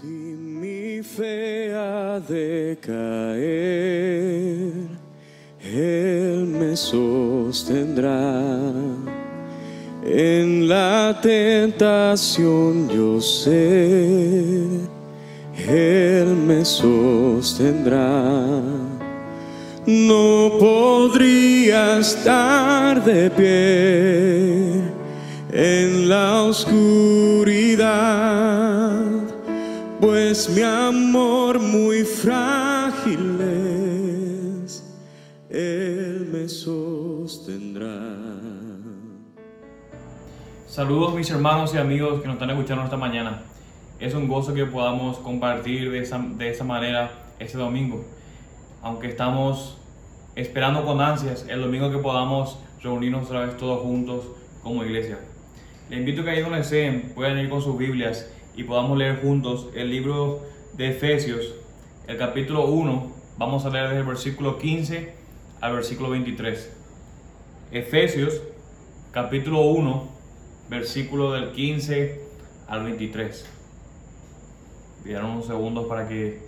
Si mi fe ha de caer, Él me sostendrá. En la tentación yo sé, Él me sostendrá. No podría estar de pie en la oscuridad, pues mi amor muy frágil es, Él me sostendrá. Saludos mis hermanos y amigos que nos están escuchando esta mañana. Es un gozo que podamos compartir de esa, de esa manera este domingo. Aunque estamos esperando con ansias el domingo que podamos reunirnos otra vez todos juntos como iglesia. Les invito a que ahí donde estén puedan ir con sus Biblias y podamos leer juntos el libro de Efesios, el capítulo 1. Vamos a leer desde el versículo 15 al versículo 23. Efesios, capítulo 1, versículo del 15 al 23. Dieron unos segundos para que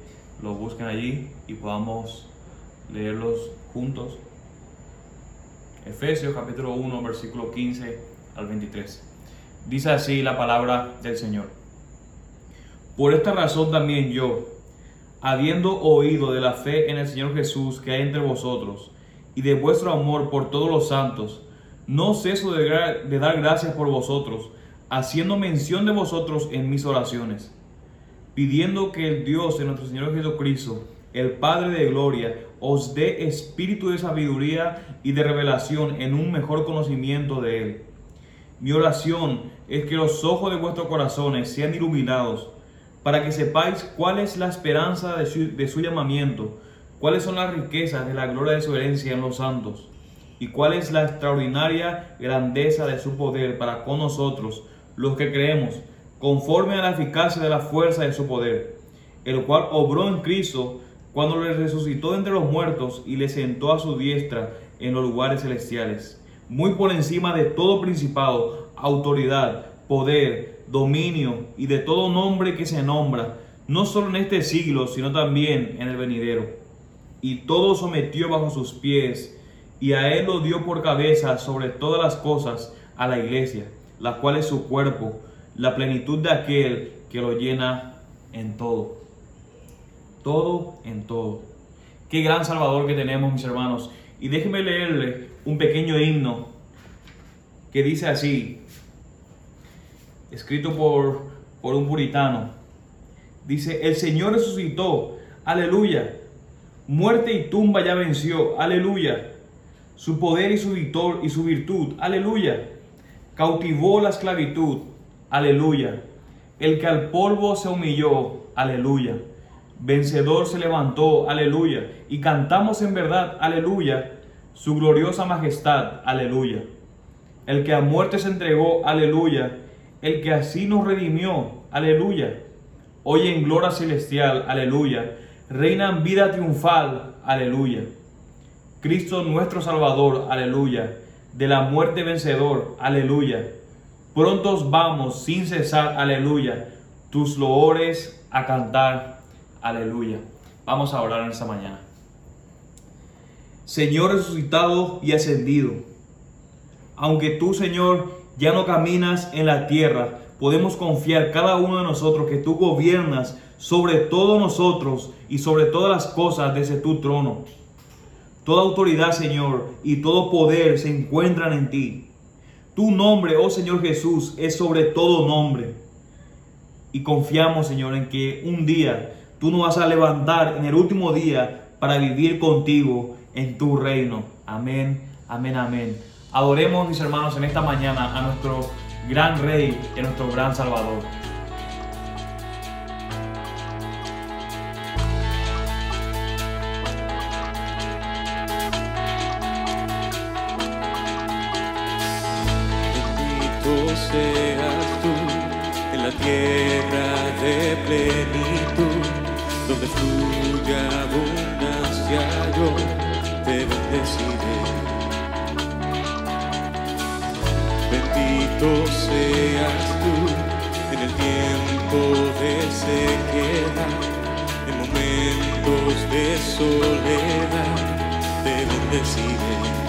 lo busquen allí y podamos leerlos juntos. Efesios capítulo 1, versículo 15 al 23. Dice así la palabra del Señor. Por esta razón también yo, habiendo oído de la fe en el Señor Jesús que hay entre vosotros, y de vuestro amor por todos los santos, no ceso de, de dar gracias por vosotros, haciendo mención de vosotros en mis oraciones, pidiendo que el Dios de nuestro Señor Jesucristo, el Padre de Gloria, os dé espíritu de sabiduría y de revelación en un mejor conocimiento de Él. Mi oración es que los ojos de vuestros corazones sean iluminados, para que sepáis cuál es la esperanza de su, llamamiento, cuáles son las riquezas de la gloria de su herencia en los santos, y cuál es la extraordinaria grandeza de su poder para con nosotros, los que creemos, conforme a la eficacia de la fuerza de su poder, el cual obró en Cristo cuando le resucitó entre los muertos y le sentó a su diestra en los lugares celestiales, muy por encima de todo principado, autoridad, poder, dominio y de todo nombre que se nombra, no solo en este siglo, sino también en el venidero. Y todo sometió bajo sus pies, y a él lo dio por cabeza sobre todas las cosas a la iglesia, la cual es su cuerpo, la plenitud de aquel que lo llena en todo todo en todo. Qué gran Salvador que tenemos, mis hermanos. Y déjenme leerle un pequeño himno que dice así, escrito por, por un puritano. Dice, el Señor resucitó, aleluya. Muerte y tumba ya venció, aleluya. Su poder y su, victor, y su virtud, aleluya. Cautivó la esclavitud, aleluya. El que al polvo se humilló, aleluya. Vencedor se levantó, aleluya, y cantamos en verdad, aleluya, su gloriosa majestad, aleluya. El que a muerte se entregó, aleluya, el que así nos redimió, aleluya. Hoy en gloria celestial, aleluya, reina en vida triunfal, aleluya. Cristo nuestro Salvador, aleluya, de la muerte vencedor, aleluya. Prontos vamos sin cesar, aleluya, tus loores a cantar, Aleluya. Vamos a orar en esta mañana. Señor resucitado y ascendido, aunque tú, Señor, ya no caminas en la tierra, podemos confiar cada uno de nosotros que tú gobiernas sobre todos nosotros y sobre todas las cosas desde tu trono. Toda autoridad, Señor, y todo poder se encuentran en ti. Tu nombre, oh Señor Jesús, es sobre todo nombre. Y confiamos, Señor, en que un día tú nos vas a levantar en el último día para vivir contigo en tu reino. Amén, amén, amén. Adoremos, mis hermanos, en esta mañana a nuestro gran Rey y a nuestro gran Salvador. Bendito seas tú en la tierra de plenitud, donde fluye abundancia, yo te bendeciré. bendito seas tú en el tiempo de sequedad, en momentos de soledad, te bendeciré.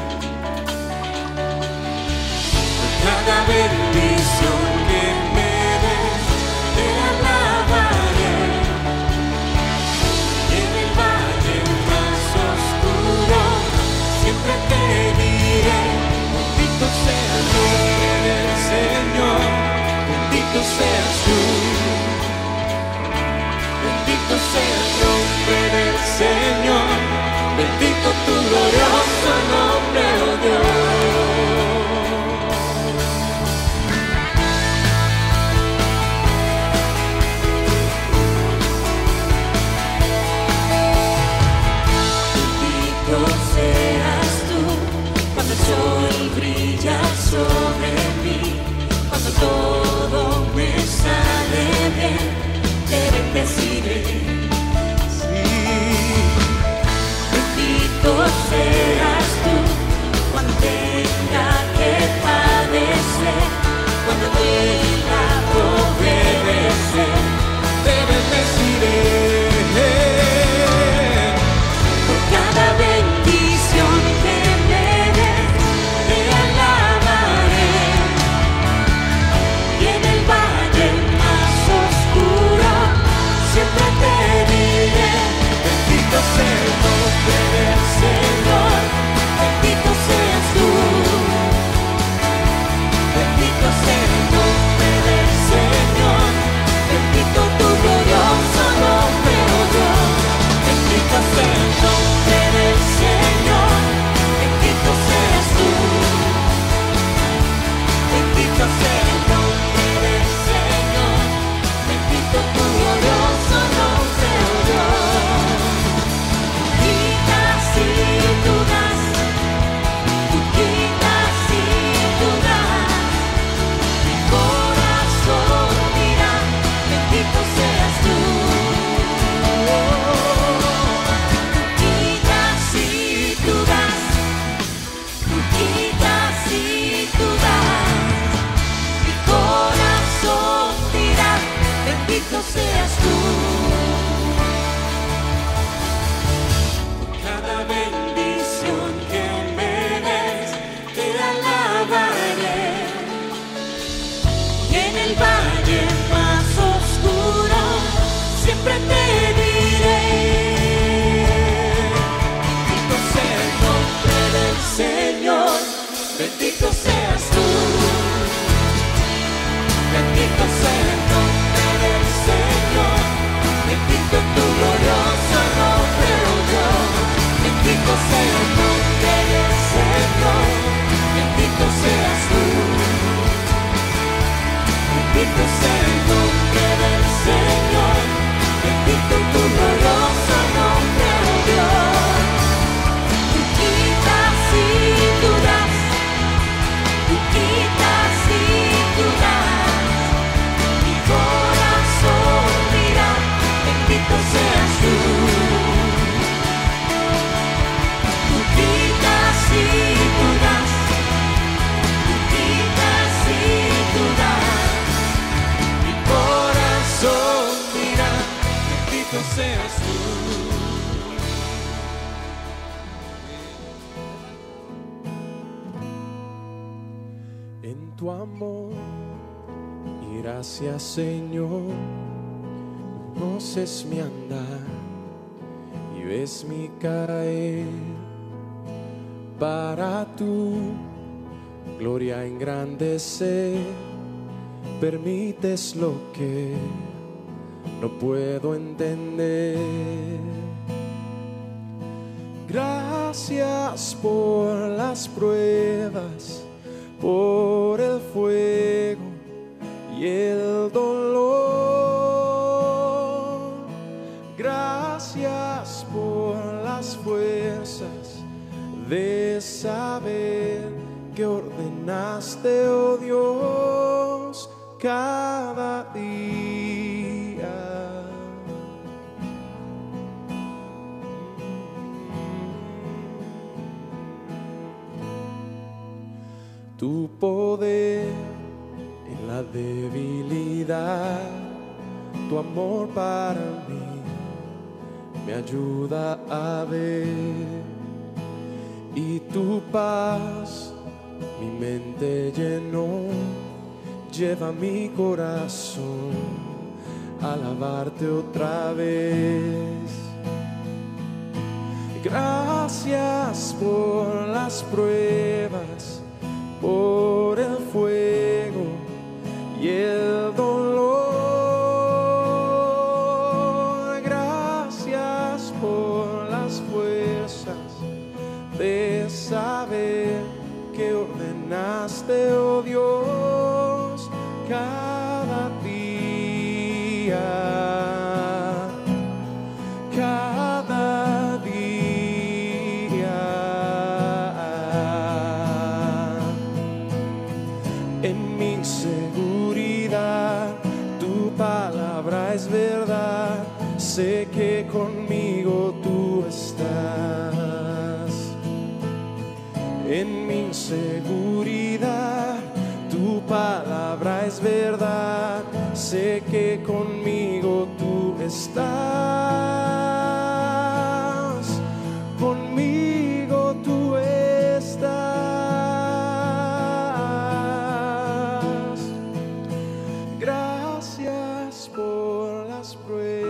Gracias Señor, conoces mi andar y ves mi caer. Para tu gloria engrandecer, permites lo que no puedo entender. Gracias por las pruebas, por el fuego y el dolor. Gracias por las fuerzas de saber que ordenaste, oh Dios, cada día. Tu poder la debilidad, tu amor para mí me ayuda a ver. Y tu paz mi mente llenó, lleva mi corazón a alabarte otra vez. Gracias por las pruebas, por el fuego y el dolor. Gracias por las fuerzas de saber que ordenaste, oh Sé que conmigo tú estás. Conmigo tú estás. Gracias por las pruebas,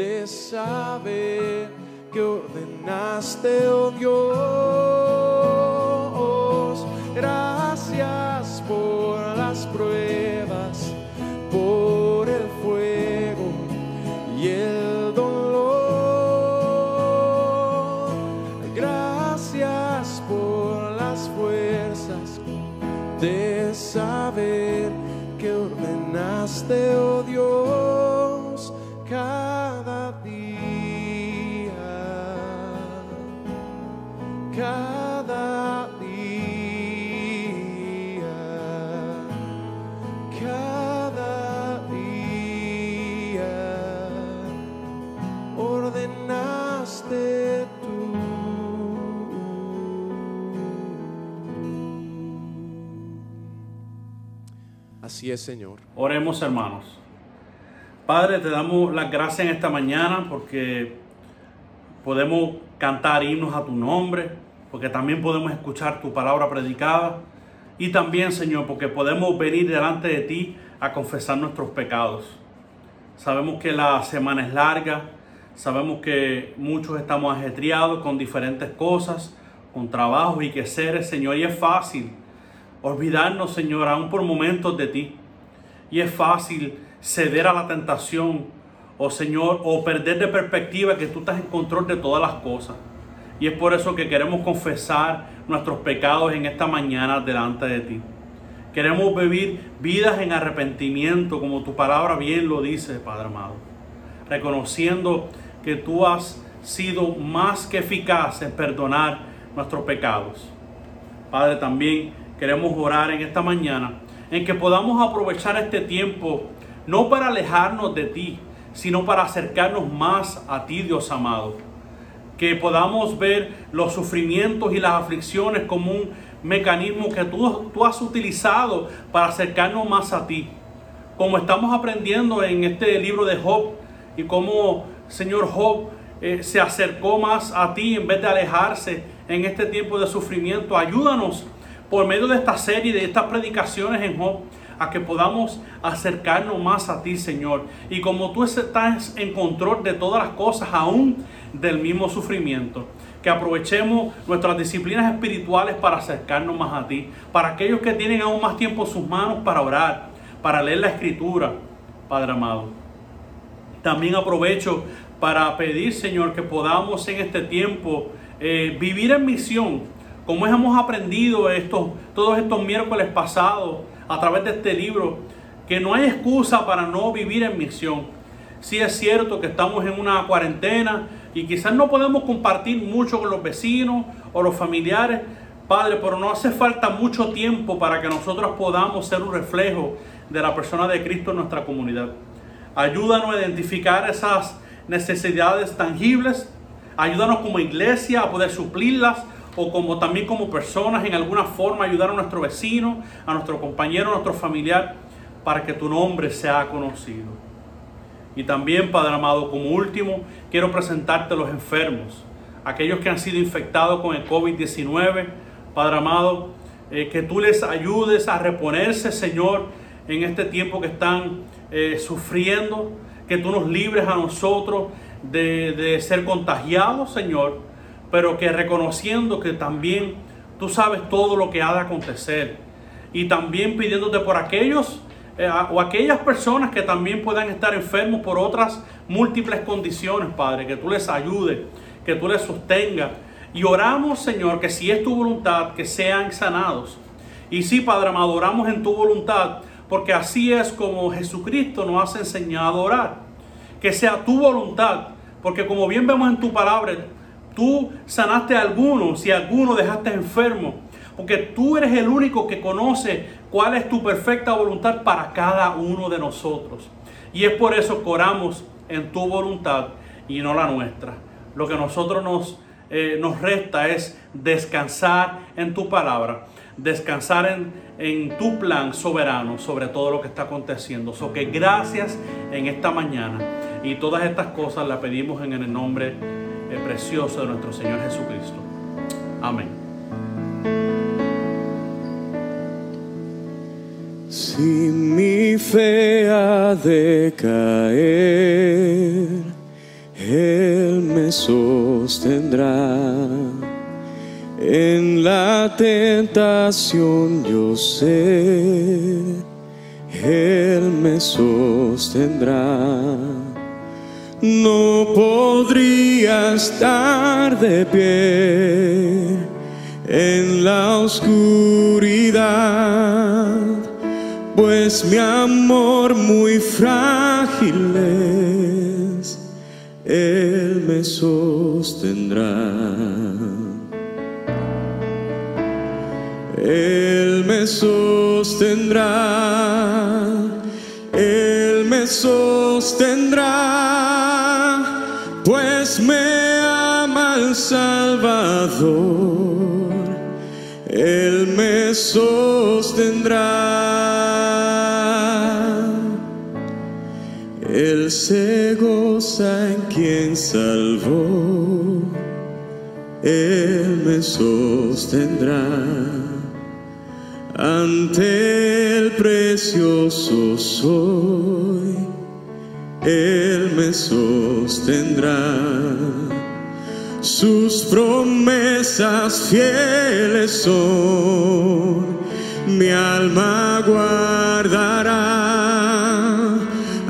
de saber que ordenaste, oh Dios. Señor. Oremos hermanos. Padre, te damos las gracias en esta mañana porque podemos cantar himnos a tu nombre, porque también podemos escuchar tu palabra predicada y también, Señor, porque podemos venir delante de ti a confesar nuestros pecados. Sabemos que la semana es larga, sabemos que muchos estamos ajetreados con diferentes cosas, con trabajos y quehaceres, Señor, y es fácil olvidarnos, Señor, aún por momentos de ti. Y es fácil ceder a la tentación, o Señor, o perder de perspectiva que tú estás en control de todas las cosas. Y es por eso que queremos confesar nuestros pecados en esta mañana delante de ti. Queremos vivir vidas en arrepentimiento, como tu palabra bien lo dice, Padre amado. Reconociendo que tú has sido más que eficaz en perdonar nuestros pecados. Padre, también queremos orar en esta mañana en que podamos aprovechar este tiempo no para alejarnos de ti, sino para acercarnos más a ti, Dios amado. Que podamos ver los sufrimientos y las aflicciones como un mecanismo que tú, tú has utilizado para acercarnos más a ti. Como estamos aprendiendo en este libro de Job y cómo Señor Job eh, se acercó más a ti en vez de alejarse en este tiempo de sufrimiento. Ayúdanos por medio de esta serie, de estas predicaciones en Job, a que podamos acercarnos más a ti, Señor. Y como tú estás en control de todas las cosas, aún del mismo sufrimiento, que aprovechemos nuestras disciplinas espirituales para acercarnos más a ti. Para aquellos que tienen aún más tiempo en sus manos para orar, para leer la escritura, Padre amado. También aprovecho para pedir, Señor, que podamos en este tiempo eh, vivir en misión, como hemos aprendido estos, todos estos miércoles pasados a través de este libro, que no hay excusa para no vivir en misión. Sí es cierto que estamos en una cuarentena y quizás no podemos compartir mucho con los vecinos o los familiares, Padre, pero no hace falta mucho tiempo para que nosotros podamos ser un reflejo de la persona de Cristo en nuestra comunidad. Ayúdanos a identificar esas necesidades tangibles, Ayúdanos como iglesia a poder suplirlas o como también como personas en alguna forma ayudar a nuestro vecino, a nuestro compañero, a nuestro familiar, para que tu nombre sea conocido. Y también, Padre amado, como último, quiero presentarte a los enfermos, aquellos que han sido infectados con el COVID-19. Padre amado, eh, que tú les ayudes a reponerse, Señor, en este tiempo que están eh, sufriendo, que tú nos libres a nosotros de, de ser contagiados, Señor, pero que reconociendo que también tú sabes todo lo que ha de acontecer. Y también pidiéndote por aquellos eh, o aquellas personas que también puedan estar enfermos por otras múltiples condiciones, Padre, que tú les ayudes, que tú les sostengas. Y oramos, Señor, que si es tu voluntad, que sean sanados. Y sí, Padre amado, oramos en tu voluntad, porque así es como Jesucristo nos ha enseñado a orar. Que sea tu voluntad, porque como bien vemos en tu palabra, tú sanaste a algunos y a algunos dejaste enfermos. Porque tú eres el único que conoce cuál es tu perfecta voluntad para cada uno de nosotros. Y es por eso que oramos en tu voluntad y no la nuestra. Lo que nosotros nos, eh, nos resta es descansar en tu palabra, descansar en, en tu plan soberano sobre todo lo que está aconteciendo. So que gracias en esta mañana y todas estas cosas las pedimos en el nombre eh, precioso de nuestro Señor Jesucristo. Amén. Si mi fe ha de caer, Él me sostendrá. En la tentación yo sé, Él me sostendrá. No podría estar de pie en la oscuridad, pues mi amor muy frágil es, Él me sostendrá. Él me sostendrá, Él me sostendrá, Salvador, Él me sostendrá. Él se goza en quien salvó. Él me sostendrá ante el precioso soy. Él me sostendrá. Sus promesas fieles son, mi alma guardará.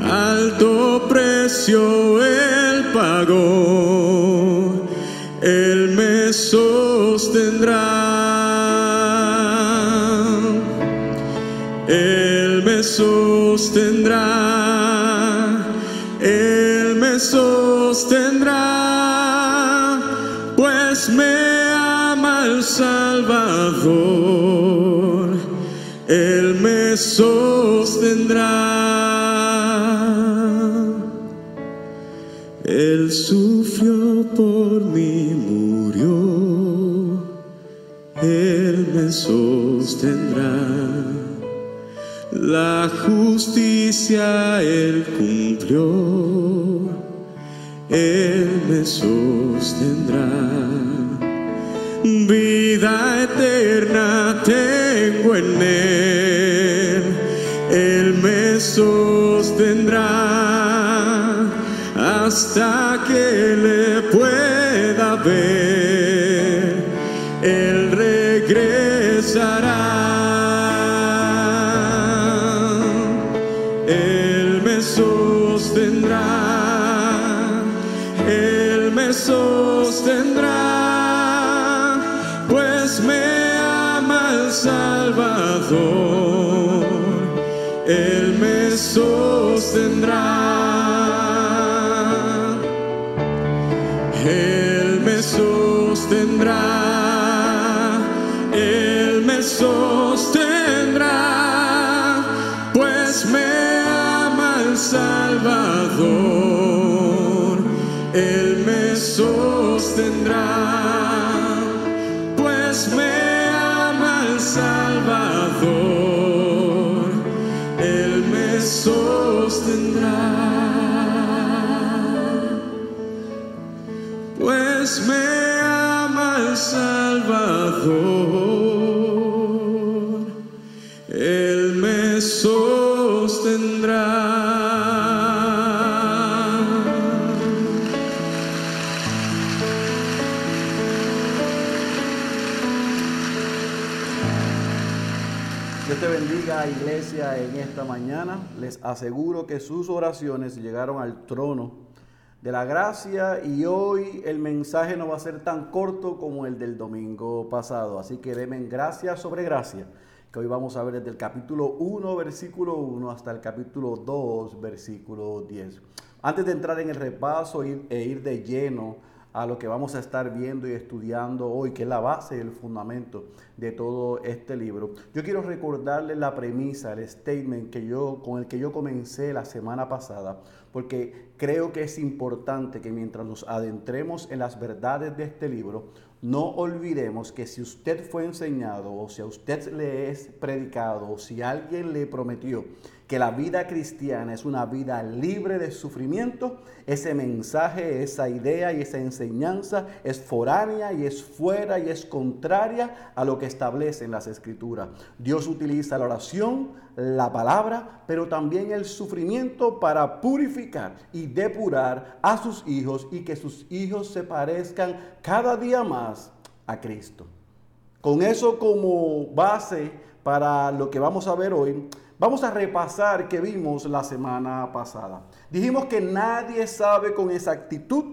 Alto precio él pagó, él me sostendrá. Él me sostendrá, Él me sostendrá, Salvador, Él me sostendrá. Él sufrió por mí, murió, Él me sostendrá. La justicia Él cumplió, Él me sostendrá. Vida eterna tengo en Él, Él me sostendrá hasta que le pueda ver. Él regresará. Él me sostendrá, Él me sostendrá, Salvador, Él me sostendrá. Él me sostendrá, Él me sostendrá, pues me ama el Salvador, Él me sostendrá, pues me Salvador. Él me sostendrá, pues me ama el Salvador. En esta mañana. Les aseguro que sus oraciones llegaron al trono de la gracia y hoy el mensaje no va a ser tan corto como el del domingo pasado. Así que denme gracia sobre gracia, que hoy vamos a ver desde el capítulo 1, versículo 1 hasta el capítulo 2, versículo 10. Antes de entrar en el repaso e ir de lleno a lo que vamos a estar viendo y estudiando hoy, que es la base y el fundamento de todo este libro. Yo quiero recordarles la premisa, el statement que yo, con el que yo comencé la semana pasada, porque creo que es importante que mientras nos adentremos en las verdades de este libro, no olvidemos que si usted fue enseñado o si a usted le es predicado o si alguien le prometió que la vida cristiana es una vida libre de sufrimiento, ese mensaje, esa idea y esa enseñanza es foránea y es fuera y es contraria a lo que establecen las escrituras. Dios utiliza la oración, la palabra, pero también el sufrimiento para purificar y depurar a sus hijos y que sus hijos se parezcan cada día más a Cristo. Con eso como base para lo que vamos a ver hoy, vamos a repasar que vimos la semana pasada. Dijimos que nadie sabe con exactitud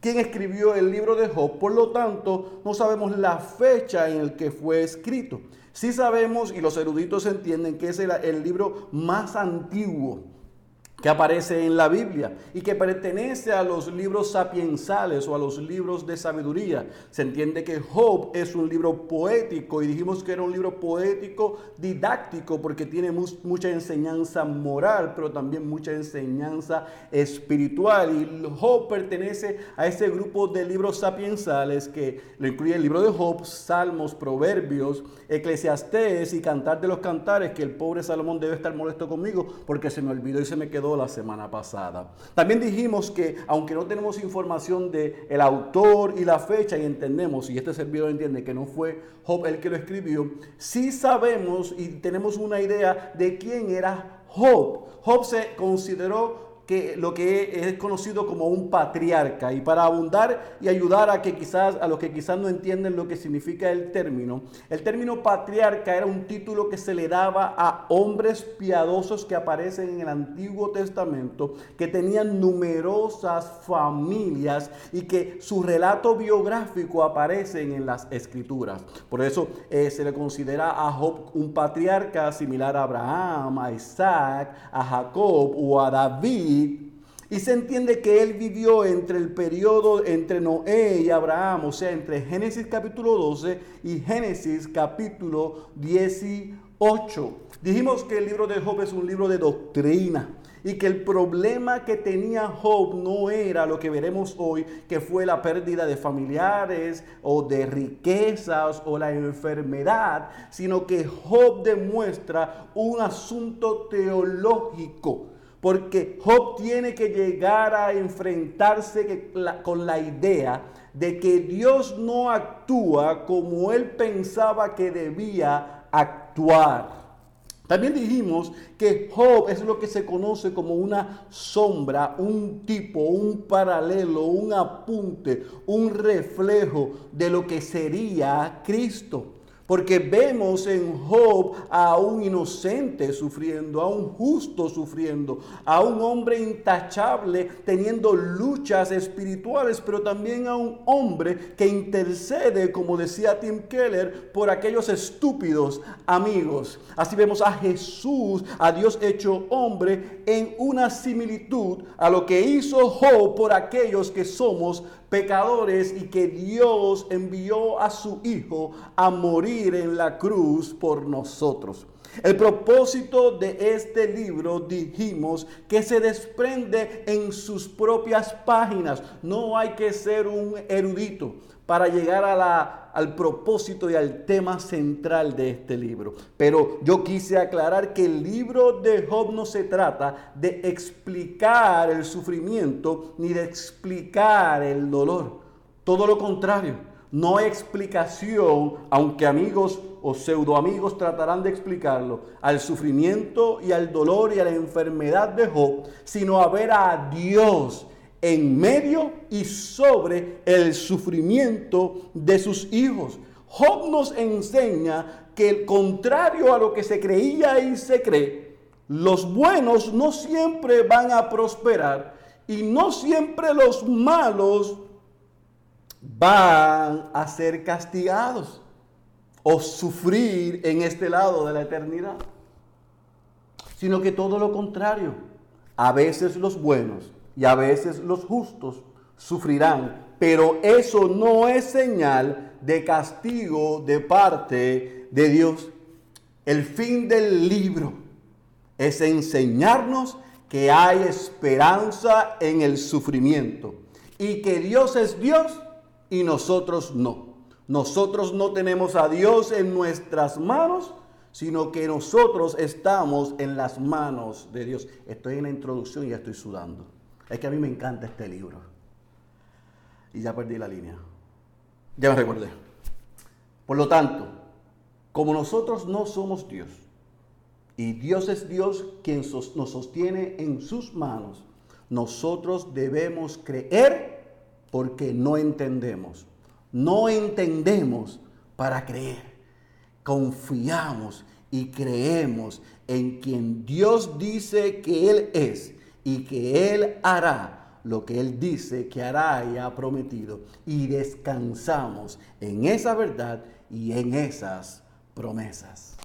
quién escribió el libro de Job, por lo tanto no sabemos la fecha en el que fue escrito. Sí sabemos, y los eruditos entienden, que es el, el libro más antiguo que aparece en la Biblia y que pertenece a los libros sapiensales o a los libros de sabiduría. Se entiende que Job es un libro poético y dijimos que era un libro poético didáctico porque tiene mu- mucha enseñanza moral, pero también mucha enseñanza espiritual. Y Job pertenece a ese grupo de libros sapiensales que lo incluye el libro de Job, Salmos, Proverbios, Eclesiastés y Cantar de los Cantares, que el pobre Salomón debe estar molesto conmigo porque se me olvidó y se me quedó la semana pasada. También dijimos que aunque no tenemos información de el autor y la fecha y entendemos, y este servidor entiende que no fue Job el que lo escribió, sí sabemos y tenemos una idea de quién era Job. Job se consideró que lo que es conocido como un patriarca y para abundar y ayudar a que quizás a los que quizás no entienden lo que significa el término, el término patriarca era un título que se le daba a hombres piadosos que aparecen en el Antiguo Testamento, que tenían numerosas familias y que su relato biográfico aparecen en las escrituras. Por eso eh, se le considera a Job un patriarca similar a Abraham, a Isaac, a Jacob o a David. Y se entiende que él vivió entre el periodo entre Noé y Abraham, o sea, entre Génesis capítulo 12 y Génesis capítulo 18. Dijimos que el libro de Job es un libro de doctrina y que el problema que tenía Job no era lo que veremos hoy, que fue la pérdida de familiares o de riquezas o la enfermedad, sino que Job demuestra un asunto teológico. Porque Job tiene que llegar a enfrentarse con la idea de que Dios no actúa como él pensaba que debía actuar. También dijimos que Job es lo que se conoce como una sombra, un tipo, un paralelo, un apunte, un reflejo de lo que sería Cristo. Porque vemos en Job a un inocente sufriendo, a un justo sufriendo, a un hombre intachable teniendo luchas espirituales, pero también a un hombre que intercede, como decía Tim Keller, por aquellos estúpidos amigos. Así vemos a Jesús, a Dios hecho hombre, en una similitud a lo que hizo Job por aquellos que somos pecadores y que Dios envió a su Hijo a morir en la cruz por nosotros. El propósito de este libro, dijimos, que se desprende en sus propias páginas. No hay que ser un erudito para llegar a la, al propósito y al tema central de este libro. Pero yo quise aclarar que el libro de Job no se trata de explicar el sufrimiento ni de explicar el dolor. Todo lo contrario. No hay explicación, aunque amigos o pseudo amigos tratarán de explicarlo, al sufrimiento y al dolor y a la enfermedad de Job, sino a ver a Dios en medio y sobre el sufrimiento de sus hijos. Job nos enseña que el contrario a lo que se creía y se cree, los buenos no siempre van a prosperar y no siempre los malos van a ser castigados o sufrir en este lado de la eternidad, sino que todo lo contrario. A veces los buenos y a veces los justos sufrirán, pero eso no es señal de castigo de parte de Dios. El fin del libro es enseñarnos que hay esperanza en el sufrimiento y que Dios es Dios y nosotros no. Nosotros no tenemos a Dios en nuestras manos, sino que nosotros estamos en las manos de Dios. Estoy en la introducción y ya estoy sudando. Es que a mí me encanta este libro. Y ya perdí la línea. Ya me recordé. Por lo tanto, como nosotros no somos Dios, y Dios es Dios quien nos sostiene en sus manos, nosotros debemos creer porque no entendemos. No entendemos para creer. Confiamos y creemos en quien Dios dice que Él es y que Él hará lo que Él dice que hará y ha prometido. Y descansamos en esa verdad y en esas promesas.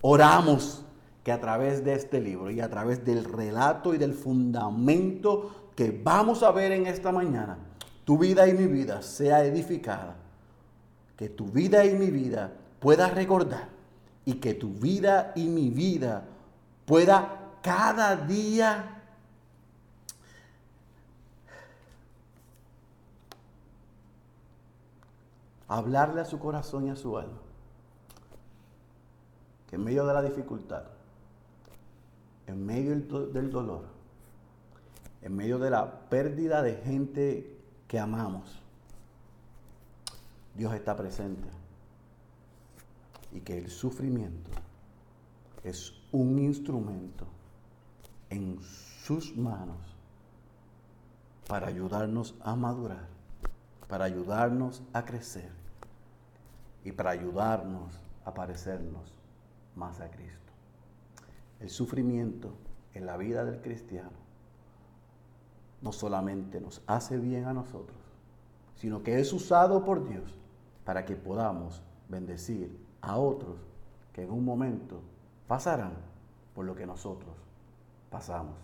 Oramos que a través de este libro y a través del relato y del fundamento que vamos a ver en esta mañana, tu vida y mi vida sea edificada, que tu vida y mi vida pueda recordar y que tu vida y mi vida pueda cada día hablarle a su corazón y a su alma. Que en medio de la dificultad, en medio del dolor, en medio de la pérdida de gente que amamos, Dios está presente y que el sufrimiento es un instrumento en sus manos para ayudarnos a madurar, para ayudarnos a crecer y para ayudarnos a parecernos más a Cristo. El sufrimiento en la vida del cristiano no solamente nos hace bien a nosotros, sino que es usado por Dios para que podamos bendecir a otros que en un momento pasarán por lo que nosotros pasamos.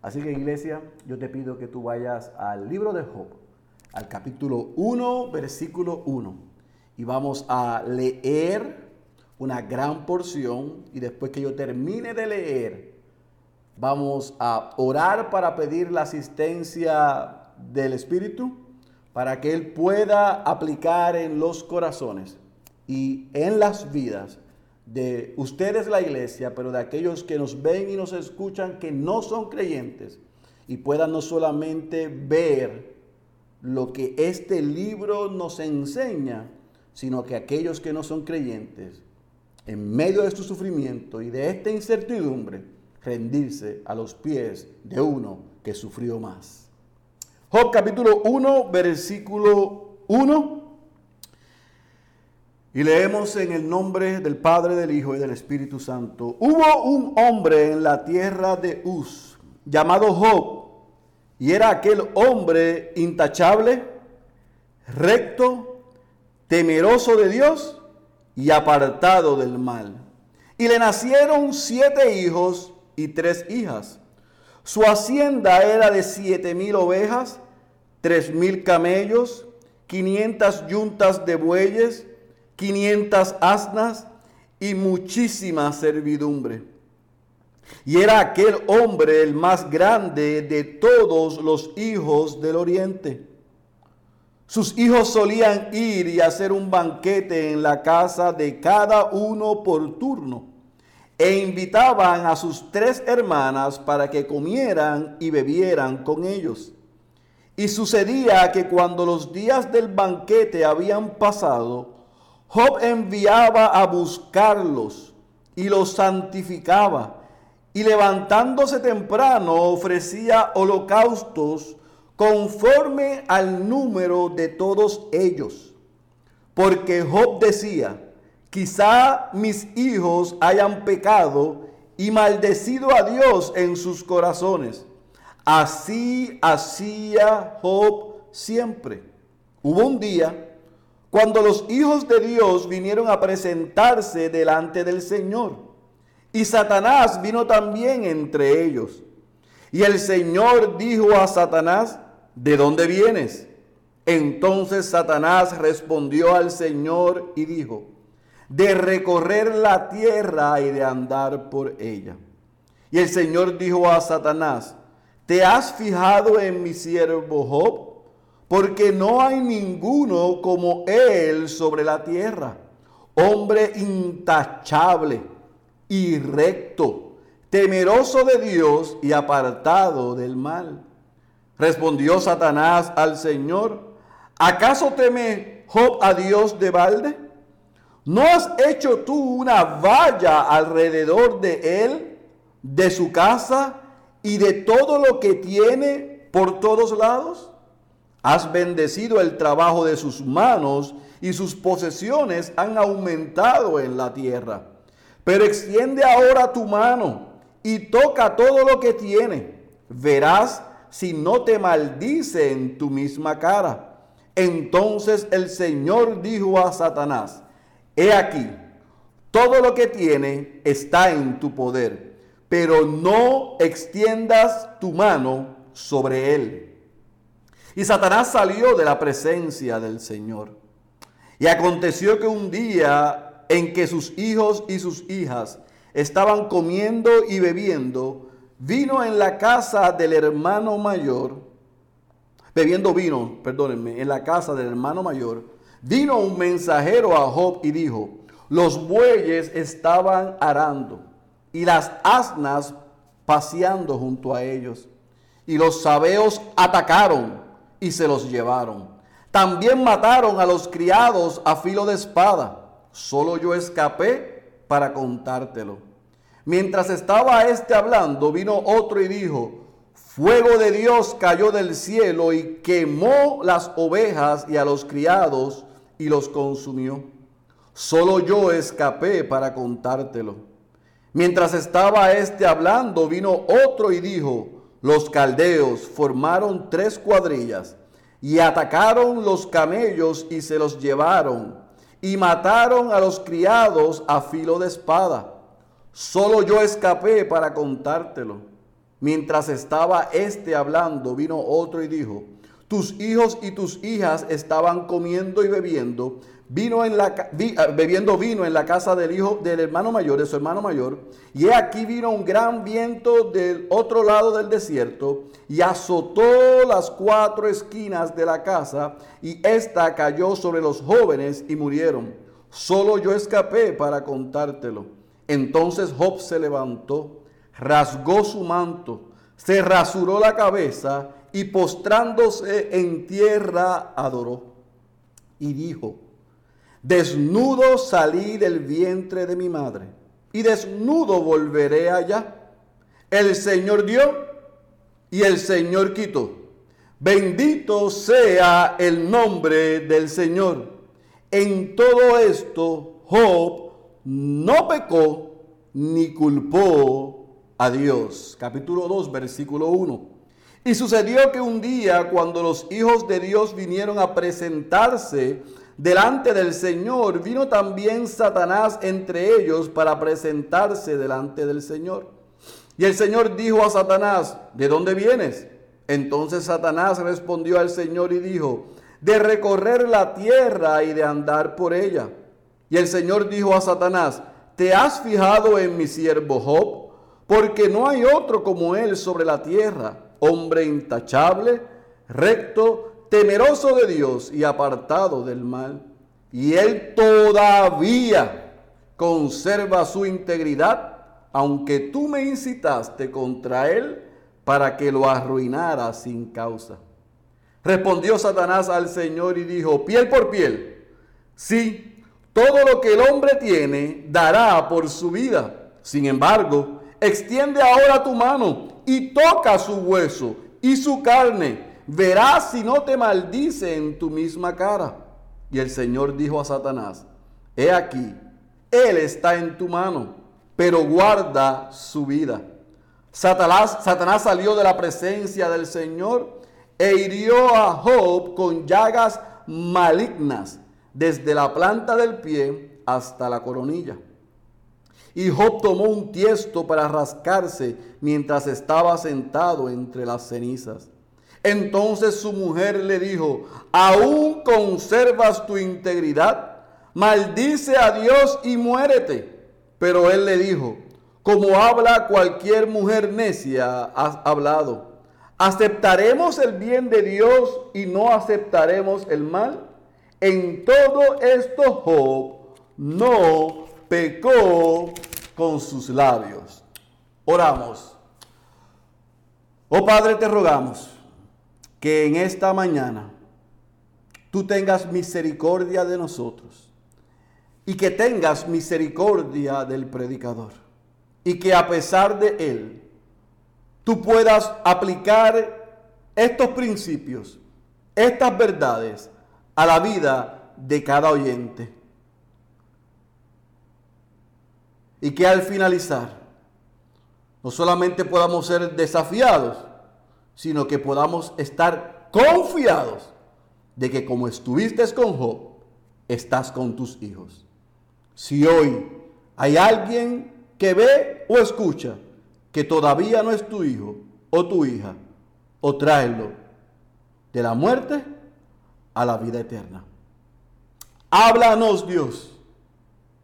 Así que iglesia, yo te pido que tú vayas al libro de Job, al capítulo 1, versículo 1, y vamos a leer una gran porción y después que yo termine de leer, Vamos a orar para pedir la asistencia del Espíritu para que Él pueda aplicar en los corazones y en las vidas de ustedes la iglesia, pero de aquellos que nos ven y nos escuchan que no son creyentes y puedan no solamente ver lo que este libro nos enseña, sino que aquellos que no son creyentes, en medio de su sufrimiento y de esta incertidumbre, rendirse a los pies de uno que sufrió más. Job capítulo 1, versículo 1. Y leemos en el nombre del Padre, del Hijo y del Espíritu Santo. Hubo un hombre en la tierra de Uz, llamado Job, y era aquel hombre intachable, recto, temeroso de Dios y apartado del mal. Y le nacieron siete hijos y tres hijas. Su hacienda era de siete mil ovejas, tres mil camellos, quinientas yuntas de bueyes, quinientas asnas y muchísima servidumbre. Y era aquel hombre el más grande de todos los hijos del oriente. Sus hijos solían ir y hacer un banquete en la casa de cada uno por turno e invitaban a sus tres hermanas para que comieran y bebieran con ellos. Y sucedía que cuando los días del banquete habían pasado, Job enviaba a buscarlos y los santificaba, y levantándose temprano ofrecía holocaustos conforme al número de todos ellos. Porque Job decía, quizá mis hijos hayan pecado y maldecido a Dios en sus corazones. Así hacía Job siempre. Hubo un día cuando los hijos de Dios vinieron a presentarse delante del Señor. Y Satanás vino también entre ellos. Y el Señor dijo a Satanás, ¿de dónde vienes? Entonces Satanás respondió al Señor y dijo, de recorrer la tierra y de andar por ella. Y el Señor dijo a Satanás, ¿te has fijado en mi siervo Job? Porque no hay ninguno como él sobre la tierra, hombre intachable y recto, temeroso de Dios y apartado del mal. Respondió Satanás al Señor, ¿acaso teme Job a Dios de balde? ¿No has hecho tú una valla alrededor de él, de su casa y de todo lo que tiene por todos lados? Has bendecido el trabajo de sus manos y sus posesiones han aumentado en la tierra. Pero extiende ahora tu mano y toca todo lo que tiene. Verás si no te maldice en tu misma cara. Entonces el Señor dijo a Satanás, He aquí, todo lo que tiene está en tu poder, pero no extiendas tu mano sobre él. Y Satanás salió de la presencia del Señor. Y aconteció que un día en que sus hijos y sus hijas estaban comiendo y bebiendo, vino en la casa del hermano mayor, bebiendo vino, perdónenme, en la casa del hermano mayor, Vino un mensajero a Job y dijo, los bueyes estaban arando y las asnas paseando junto a ellos. Y los sabeos atacaron y se los llevaron. También mataron a los criados a filo de espada. Solo yo escapé para contártelo. Mientras estaba este hablando, vino otro y dijo, fuego de Dios cayó del cielo y quemó las ovejas y a los criados y los consumió. Solo yo escapé para contártelo. Mientras estaba este hablando, vino otro y dijo, los caldeos formaron tres cuadrillas y atacaron los camellos y se los llevaron y mataron a los criados a filo de espada. Solo yo escapé para contártelo. Mientras estaba este hablando, vino otro y dijo, tus hijos y tus hijas estaban comiendo y bebiendo, vino en la, ah, bebiendo vino en la casa del hijo del hermano mayor, de su hermano mayor, y aquí vino un gran viento del otro lado del desierto y azotó las cuatro esquinas de la casa y ésta cayó sobre los jóvenes y murieron. Solo yo escapé para contártelo. Entonces Job se levantó, rasgó su manto, se rasuró la cabeza y postrándose en tierra adoró. Y dijo, desnudo salí del vientre de mi madre y desnudo volveré allá. El Señor dio y el Señor quitó. Bendito sea el nombre del Señor. En todo esto Job no pecó ni culpó a Dios. Capítulo 2, versículo 1. Y sucedió que un día cuando los hijos de Dios vinieron a presentarse delante del Señor, vino también Satanás entre ellos para presentarse delante del Señor. Y el Señor dijo a Satanás, ¿de dónde vienes? Entonces Satanás respondió al Señor y dijo, de recorrer la tierra y de andar por ella. Y el Señor dijo a Satanás, ¿te has fijado en mi siervo Job? Porque no hay otro como él sobre la tierra, hombre intachable, recto, temeroso de Dios y apartado del mal. Y él todavía conserva su integridad, aunque tú me incitaste contra él para que lo arruinara sin causa. Respondió Satanás al Señor y dijo, piel por piel, sí, todo lo que el hombre tiene dará por su vida. Sin embargo, extiende ahora tu mano y toca su hueso y su carne. Verás si no te maldice en tu misma cara. Y el Señor dijo a Satanás, he aquí, él está en tu mano, pero guarda su vida. Satanás, Satanás salió de la presencia del Señor e hirió a Job con llagas malignas desde la planta del pie hasta la coronilla. Y Job tomó un tiesto para rascarse mientras estaba sentado entre las cenizas. Entonces su mujer le dijo, ¿aún conservas tu integridad? Maldice a Dios y muérete. Pero él le dijo, como habla cualquier mujer necia, has hablado. ¿Aceptaremos el bien de Dios y no aceptaremos el mal? En todo esto Job no pecó con sus labios. Oramos. Oh Padre, te rogamos que en esta mañana tú tengas misericordia de nosotros y que tengas misericordia del predicador y que a pesar de él tú puedas aplicar estos principios, estas verdades a la vida de cada oyente. Y que al finalizar no solamente podamos ser desafiados, sino que podamos estar confiados de que como estuviste con Job, estás con tus hijos. Si hoy hay alguien que ve o escucha que todavía no es tu hijo o tu hija, o tráelo de la muerte a la vida eterna. Háblanos Dios,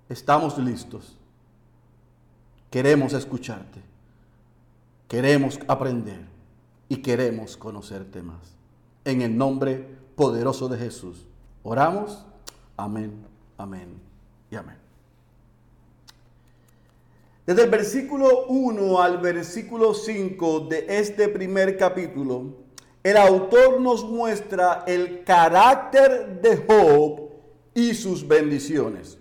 estamos listos. Queremos escucharte, queremos aprender y queremos conocerte más. En el nombre poderoso de Jesús, oramos. Amén, amén y amén. Desde el versículo 1 al versículo 5 de este primer capítulo, el autor nos muestra el carácter de Job y sus bendiciones.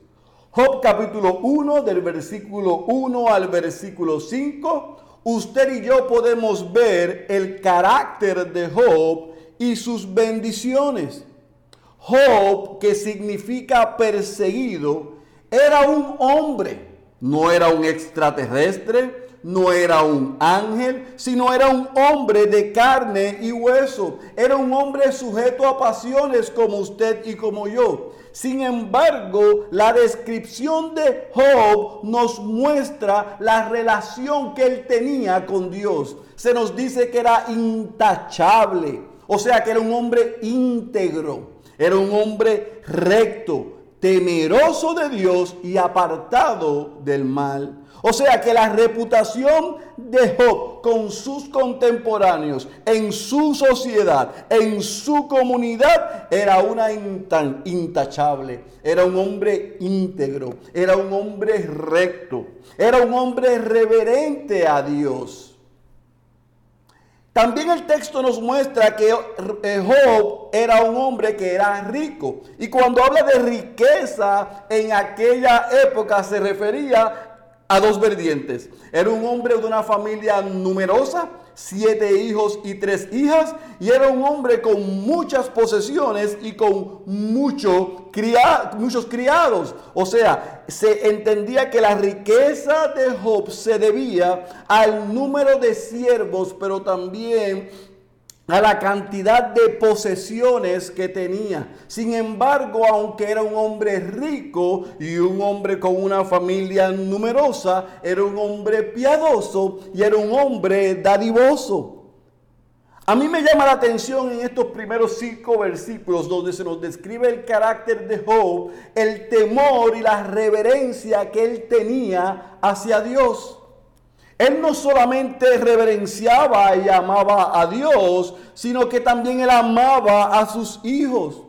Job capítulo 1 del versículo 1 al versículo 5, usted y yo podemos ver el carácter de Job y sus bendiciones. Job, que significa perseguido, era un hombre no era un extraterrestre, no era un ángel, sino era un hombre de carne y hueso. Era un hombre sujeto a pasiones como usted y como yo. Sin embargo, la descripción de Job nos muestra la relación que él tenía con Dios. Se nos dice que era intachable, o sea que era un hombre íntegro, era un hombre recto, temeroso de Dios y apartado del mal. O sea que la reputación de Job con sus contemporáneos, en su sociedad, en su comunidad, era una intachable. Era un hombre íntegro, era un hombre recto, era un hombre reverente a Dios. También el texto nos muestra que eh, Job era un hombre que era rico. Y cuando habla de riqueza en aquella época se refería a dos vertientes. Era un hombre de una familia numerosa, siete hijos y tres hijas, y era un hombre con muchas posesiones y con mucho muchos criados. O sea, se entendía que la riqueza de Job se debía al número de siervos, pero también a la cantidad de posesiones que tenía. Sin embargo, aunque era un hombre rico y un hombre con una familia numerosa, era un hombre piadoso y era un hombre dadivoso. A mí me llama la atención en estos primeros cinco versículos donde se nos describe el carácter de Job, el temor y la reverencia que él tenía hacia Dios. Él no solamente reverenciaba y amaba a Dios, sino que también él amaba a sus hijos.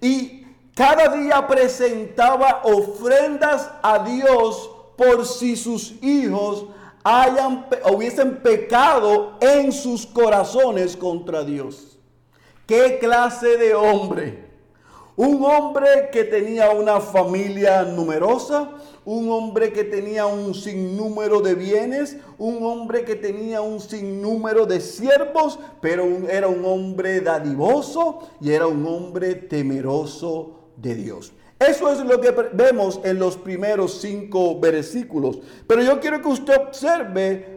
Y cada día presentaba ofrendas a Dios por si sus hijos hayan, hubiesen pecado en sus corazones contra Dios. ¿Qué clase de hombre? Un hombre que tenía una familia numerosa, un hombre que tenía un sinnúmero de bienes, un hombre que tenía un sinnúmero de siervos, pero era un hombre dadivoso y era un hombre temeroso de Dios. Eso es lo que vemos en los primeros cinco versículos. Pero yo quiero que usted observe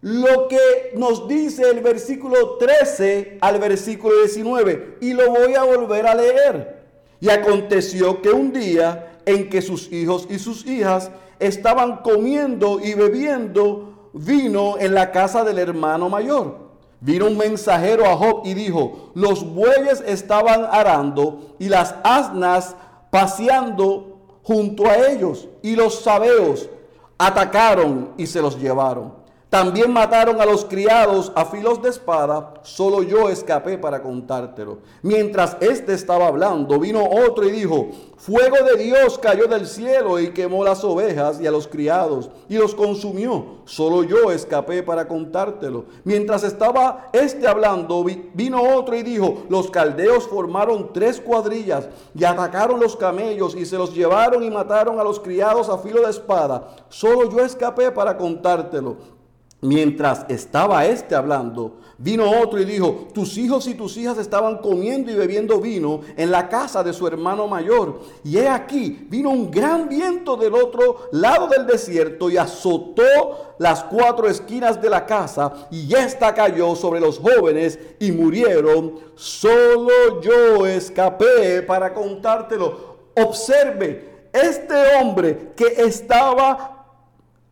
lo que nos dice el versículo 13 al versículo 19. Y lo voy a volver a leer. Y aconteció que un día en que sus hijos y sus hijas estaban comiendo y bebiendo vino en la casa del hermano mayor. Vino un mensajero a Job y dijo, los bueyes estaban arando y las asnas paseando junto a ellos, y los sabeos atacaron y se los llevaron. También mataron a los criados a filos de espada, solo yo escapé para contártelo. Mientras éste estaba hablando, vino otro y dijo, fuego de Dios cayó del cielo y quemó las ovejas y a los criados y los consumió. Solo yo escapé para contártelo. Mientras estaba éste hablando, vino otro y dijo, los caldeos formaron tres cuadrillas y atacaron los camellos y se los llevaron y mataron a los criados a filo de espada. Solo yo escapé para contártelo. Mientras estaba este hablando, vino otro y dijo, tus hijos y tus hijas estaban comiendo y bebiendo vino en la casa de su hermano mayor. Y he aquí, vino un gran viento del otro lado del desierto y azotó las cuatro esquinas de la casa y esta cayó sobre los jóvenes y murieron. Solo yo escapé para contártelo. Observe, este hombre que estaba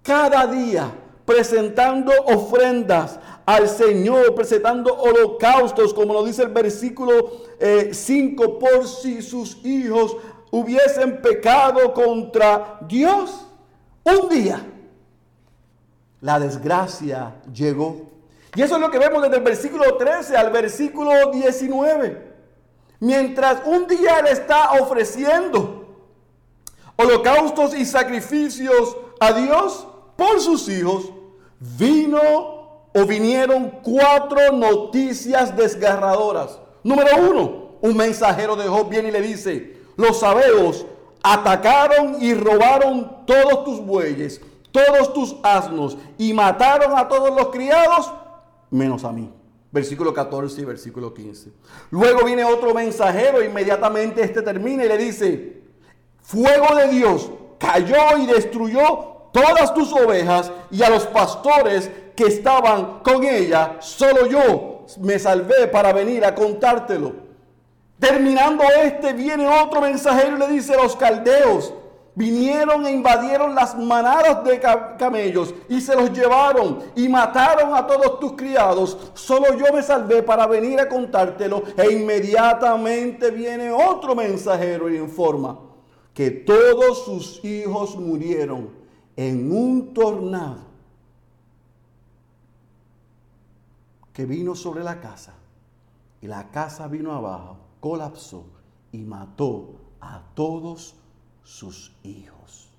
cada día presentando ofrendas al Señor, presentando holocaustos, como lo dice el versículo 5, eh, por si sus hijos hubiesen pecado contra Dios. Un día la desgracia llegó. Y eso es lo que vemos desde el versículo 13 al versículo 19. Mientras un día Él está ofreciendo holocaustos y sacrificios a Dios, por sus hijos, vino o vinieron cuatro noticias desgarradoras. Número uno, un mensajero de Job viene y le dice, los sabeos atacaron y robaron todos tus bueyes, todos tus asnos y mataron a todos los criados, menos a mí. Versículo 14 y versículo 15. Luego viene otro mensajero, inmediatamente este termina y le dice, fuego de Dios cayó y destruyó todas tus ovejas y a los pastores que estaban con ella, solo yo me salvé para venir a contártelo. Terminando este, viene otro mensajero y le dice, los caldeos vinieron e invadieron las manadas de camellos y se los llevaron y mataron a todos tus criados. Solo yo me salvé para venir a contártelo e inmediatamente viene otro mensajero y informa que todos sus hijos murieron en un tornado que vino sobre la casa y la casa vino abajo, colapsó y mató a todos sus hijos.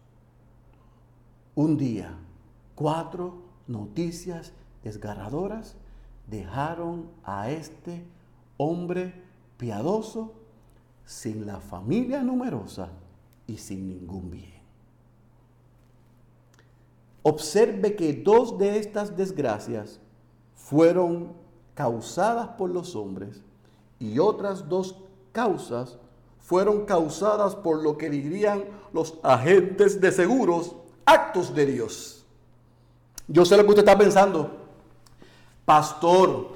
Un día, cuatro noticias desgarradoras dejaron a este hombre piadoso sin la familia numerosa y sin ningún bien. Observe que dos de estas desgracias fueron causadas por los hombres y otras dos causas fueron causadas por lo que dirían los agentes de seguros, actos de Dios. Yo sé lo que usted está pensando. Pastor,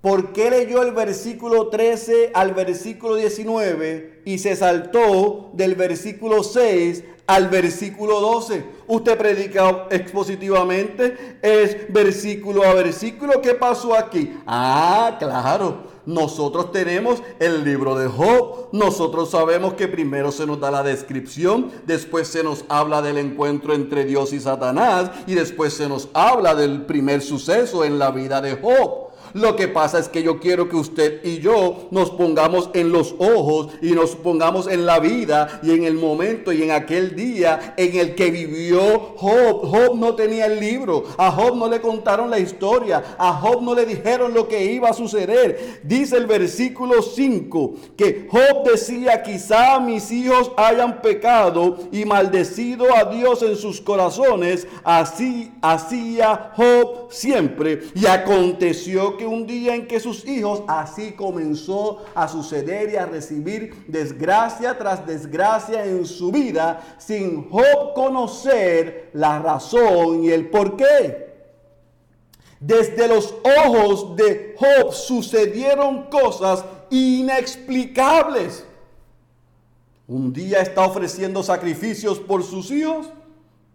¿Por qué leyó el versículo 13 al versículo 19 y se saltó del versículo 6 al versículo 12? Usted predica expositivamente, es versículo a versículo. ¿Qué pasó aquí? Ah, claro. Nosotros tenemos el libro de Job. Nosotros sabemos que primero se nos da la descripción, después se nos habla del encuentro entre Dios y Satanás y después se nos habla del primer suceso en la vida de Job. Lo que pasa es que yo quiero que usted y yo nos pongamos en los ojos y nos pongamos en la vida y en el momento y en aquel día en el que vivió Job. Job no tenía el libro, a Job no le contaron la historia, a Job no le dijeron lo que iba a suceder. Dice el versículo 5 que Job decía, quizá mis hijos hayan pecado y maldecido a Dios en sus corazones. Así hacía Job siempre. Y aconteció que un día en que sus hijos así comenzó a suceder y a recibir desgracia tras desgracia en su vida sin Job conocer la razón y el por qué. Desde los ojos de Job sucedieron cosas inexplicables. Un día está ofreciendo sacrificios por sus hijos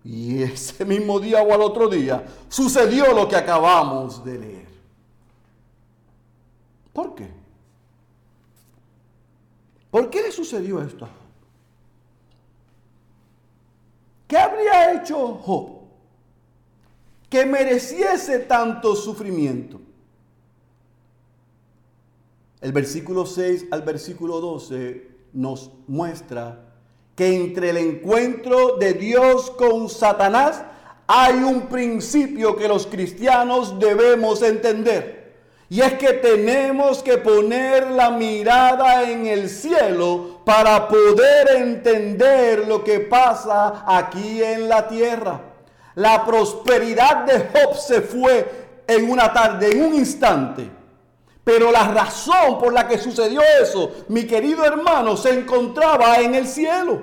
y ese mismo día o al otro día sucedió lo que acabamos de leer. ¿Por qué? ¿Por qué le sucedió esto? ¿Qué habría hecho Job que mereciese tanto sufrimiento? El versículo 6 al versículo 12 nos muestra que entre el encuentro de Dios con Satanás hay un principio que los cristianos debemos entender. Y es que tenemos que poner la mirada en el cielo para poder entender lo que pasa aquí en la tierra. La prosperidad de Job se fue en una tarde, en un instante. Pero la razón por la que sucedió eso, mi querido hermano, se encontraba en el cielo.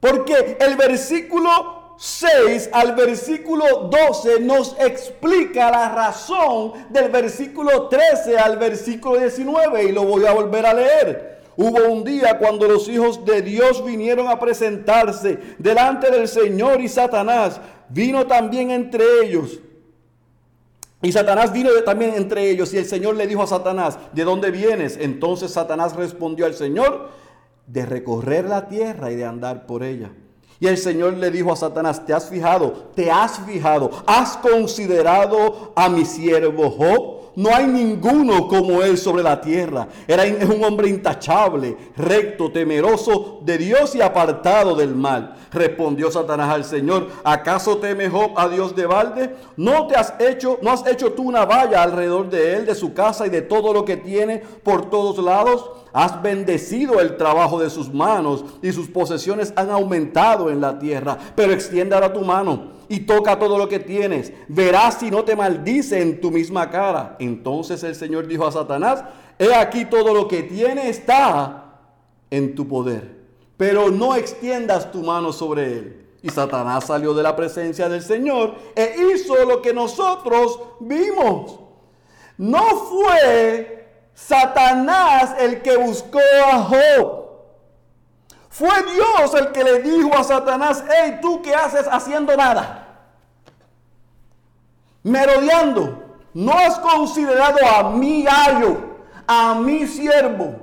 Porque el versículo 6 al versículo 12 nos explica la razón del versículo 13 al versículo 19 y lo voy a volver a leer. Hubo un día cuando los hijos de Dios vinieron a presentarse delante del Señor y Satanás vino también entre ellos. Y Satanás vino también entre ellos y el Señor le dijo a Satanás, ¿de dónde vienes? Entonces Satanás respondió al Señor, de recorrer la tierra y de andar por ella. Y el Señor le dijo a Satanás, ¿te has fijado? ¿Te has fijado? ¿Has considerado a mi siervo Job? No hay ninguno como él sobre la tierra. Era un hombre intachable, recto, temeroso de Dios y apartado del mal. Respondió Satanás al Señor, ¿acaso teme Job a Dios de balde? ¿No te has hecho, no has hecho tú una valla alrededor de él, de su casa y de todo lo que tiene por todos lados? Has bendecido el trabajo de sus manos y sus posesiones han aumentado en la tierra. Pero extiende ahora tu mano y toca todo lo que tienes. Verás si no te maldice en tu misma cara. Entonces el Señor dijo a Satanás, he aquí todo lo que tiene está en tu poder. Pero no extiendas tu mano sobre él. Y Satanás salió de la presencia del Señor e hizo lo que nosotros vimos. No fue Satanás el que buscó a Job. Fue Dios el que le dijo a Satanás, hey, ¿tú qué haces haciendo nada? Merodeando. No has considerado a mi gallo, a mi siervo,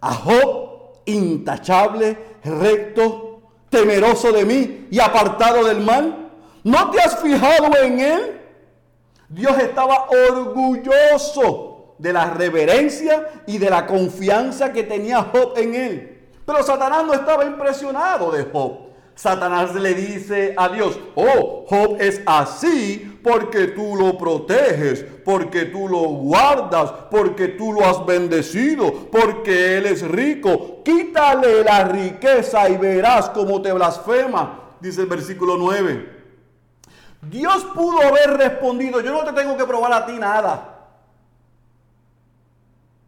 a Job, intachable, recto, temeroso de mí y apartado del mal. ¿No te has fijado en él? Dios estaba orgulloso de la reverencia y de la confianza que tenía Job en él. Pero Satanás no estaba impresionado de Job. Satanás le dice a Dios, oh, Job es así porque tú lo proteges, porque tú lo guardas, porque tú lo has bendecido, porque él es rico. Quítale la riqueza y verás cómo te blasfema, dice el versículo 9. Dios pudo haber respondido, yo no te tengo que probar a ti nada.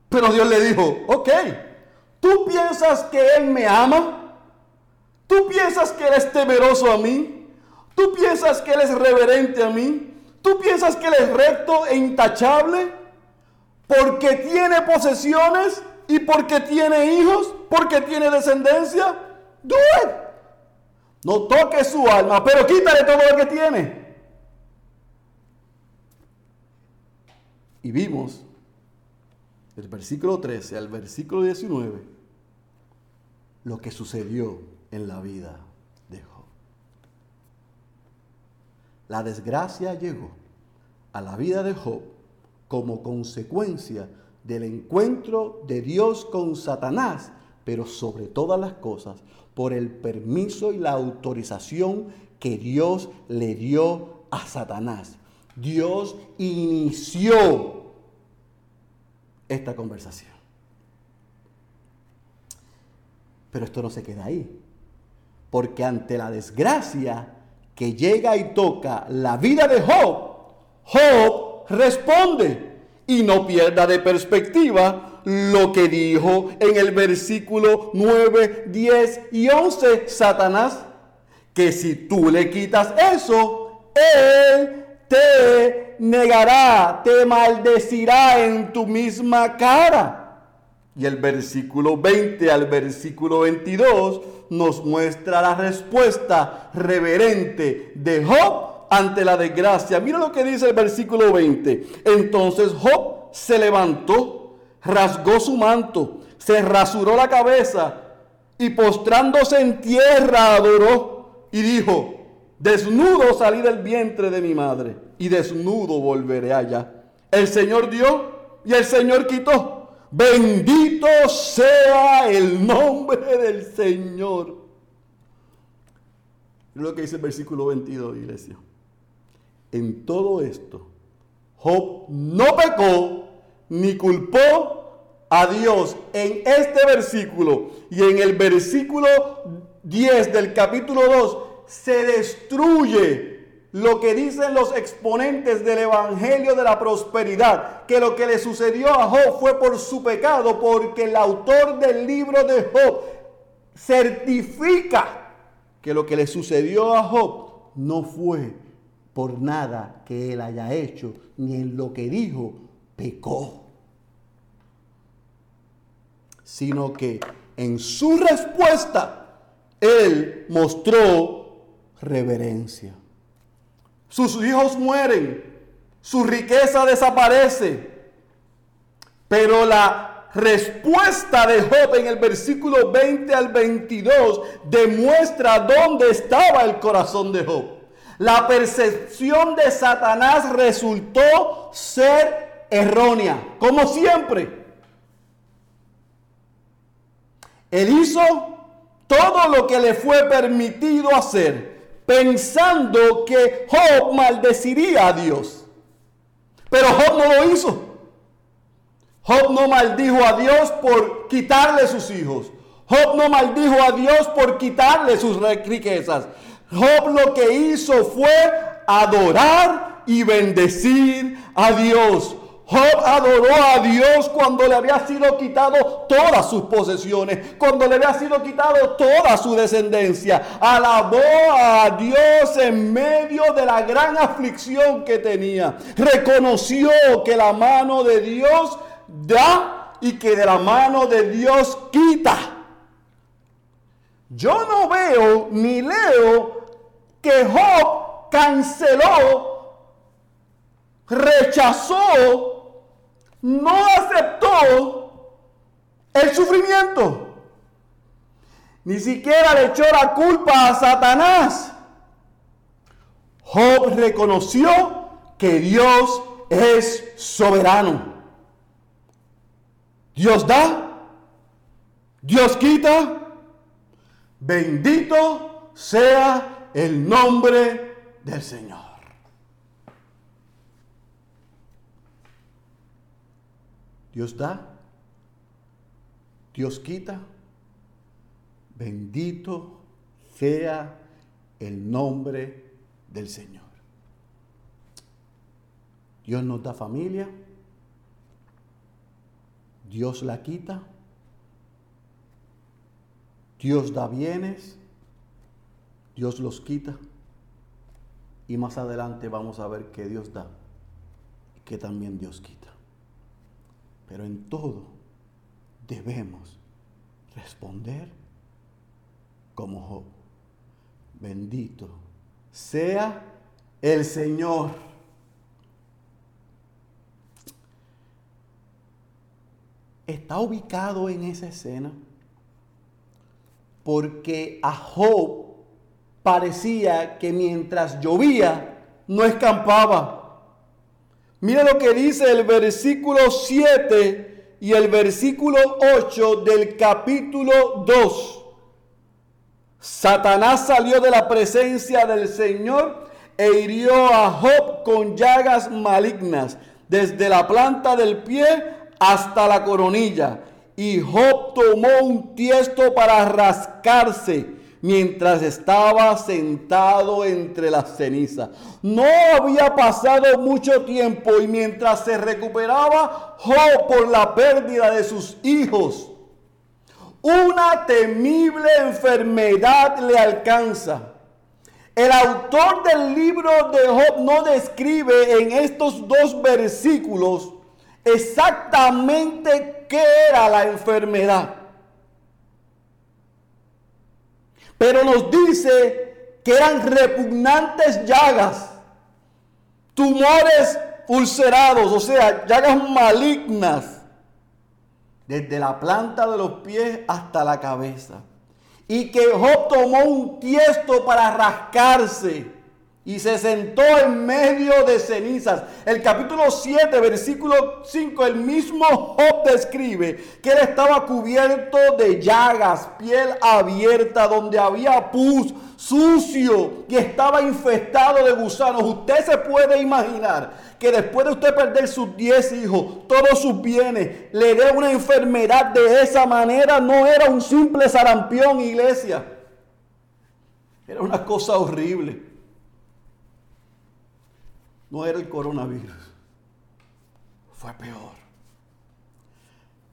Pero Dios le dijo, ok, ¿tú piensas que Él me ama? ¿Tú piensas que Él es temeroso a mí? ¿Tú piensas que Él es reverente a mí? ¿Tú piensas que Él es recto e intachable? porque tiene posesiones y porque tiene hijos, porque tiene descendencia, do it. No toque su alma, pero quítale todo lo que tiene. Y vimos del versículo 13 al versículo 19 lo que sucedió en la vida de Job. La desgracia llegó a la vida de Job como consecuencia del encuentro de Dios con Satanás, pero sobre todas las cosas por el permiso y la autorización que Dios le dio a Satanás. Dios inició esta conversación. Pero esto no se queda ahí. Porque ante la desgracia que llega y toca la vida de Job, Job responde y no pierda de perspectiva lo que dijo en el versículo 9, 10 y 11 Satanás, que si tú le quitas eso, él te negará, te maldecirá en tu misma cara. Y el versículo 20 al versículo 22 nos muestra la respuesta reverente de Job ante la desgracia. Mira lo que dice el versículo 20. Entonces Job se levantó, rasgó su manto, se rasuró la cabeza y postrándose en tierra adoró y dijo, desnudo salí del vientre de mi madre y desnudo volveré allá. El Señor dio y el Señor quitó. Bendito sea el nombre del Señor. Lo que dice el versículo 22, iglesia. En todo esto, Job no pecó ni culpó a Dios en este versículo. Y en el versículo 10 del capítulo 2 se destruye lo que dicen los exponentes del Evangelio de la Prosperidad, que lo que le sucedió a Job fue por su pecado, porque el autor del libro de Job certifica que lo que le sucedió a Job no fue por nada que él haya hecho, ni en lo que dijo pecó, sino que en su respuesta él mostró reverencia. Sus hijos mueren, su riqueza desaparece. Pero la respuesta de Job en el versículo 20 al 22 demuestra dónde estaba el corazón de Job. La percepción de Satanás resultó ser errónea, como siempre. Él hizo todo lo que le fue permitido hacer pensando que Job maldeciría a Dios. Pero Job no lo hizo. Job no maldijo a Dios por quitarle sus hijos. Job no maldijo a Dios por quitarle sus riquezas. Job lo que hizo fue adorar y bendecir a Dios. Job adoró a Dios cuando le había sido quitado todas sus posesiones, cuando le había sido quitado toda su descendencia. Alabó a Dios en medio de la gran aflicción que tenía. Reconoció que la mano de Dios da y que de la mano de Dios quita. Yo no veo ni leo que Job canceló rechazó no aceptó el sufrimiento. Ni siquiera le echó la culpa a Satanás. Job reconoció que Dios es soberano. Dios da, Dios quita. Bendito sea el nombre del Señor. Dios da, Dios quita. Bendito sea el nombre del Señor. Dios nos da familia, Dios la quita, Dios da bienes, Dios los quita. Y más adelante vamos a ver que Dios da y que también Dios quita. Pero en todo debemos responder como Job. Bendito sea el Señor. Está ubicado en esa escena porque a Job parecía que mientras llovía no escampaba. Mira lo que dice el versículo 7 y el versículo 8 del capítulo 2. Satanás salió de la presencia del Señor e hirió a Job con llagas malignas, desde la planta del pie hasta la coronilla. Y Job tomó un tiesto para rascarse mientras estaba sentado entre las cenizas. No había pasado mucho tiempo y mientras se recuperaba Job por la pérdida de sus hijos, una temible enfermedad le alcanza. El autor del libro de Job no describe en estos dos versículos exactamente qué era la enfermedad. Pero nos dice que eran repugnantes llagas, tumores ulcerados, o sea, llagas malignas, desde la planta de los pies hasta la cabeza. Y que Job tomó un tiesto para rascarse y se sentó en medio de cenizas. El capítulo 7, versículo 5, el mismo Job describe que él estaba cubierto de llagas, piel abierta, donde había pus, sucio y estaba infestado de gusanos. Usted se puede imaginar que después de usted perder sus 10 hijos, todos sus bienes, le dé una enfermedad de esa manera, no era un simple sarampión, iglesia. Era una cosa horrible no era el coronavirus, fue peor.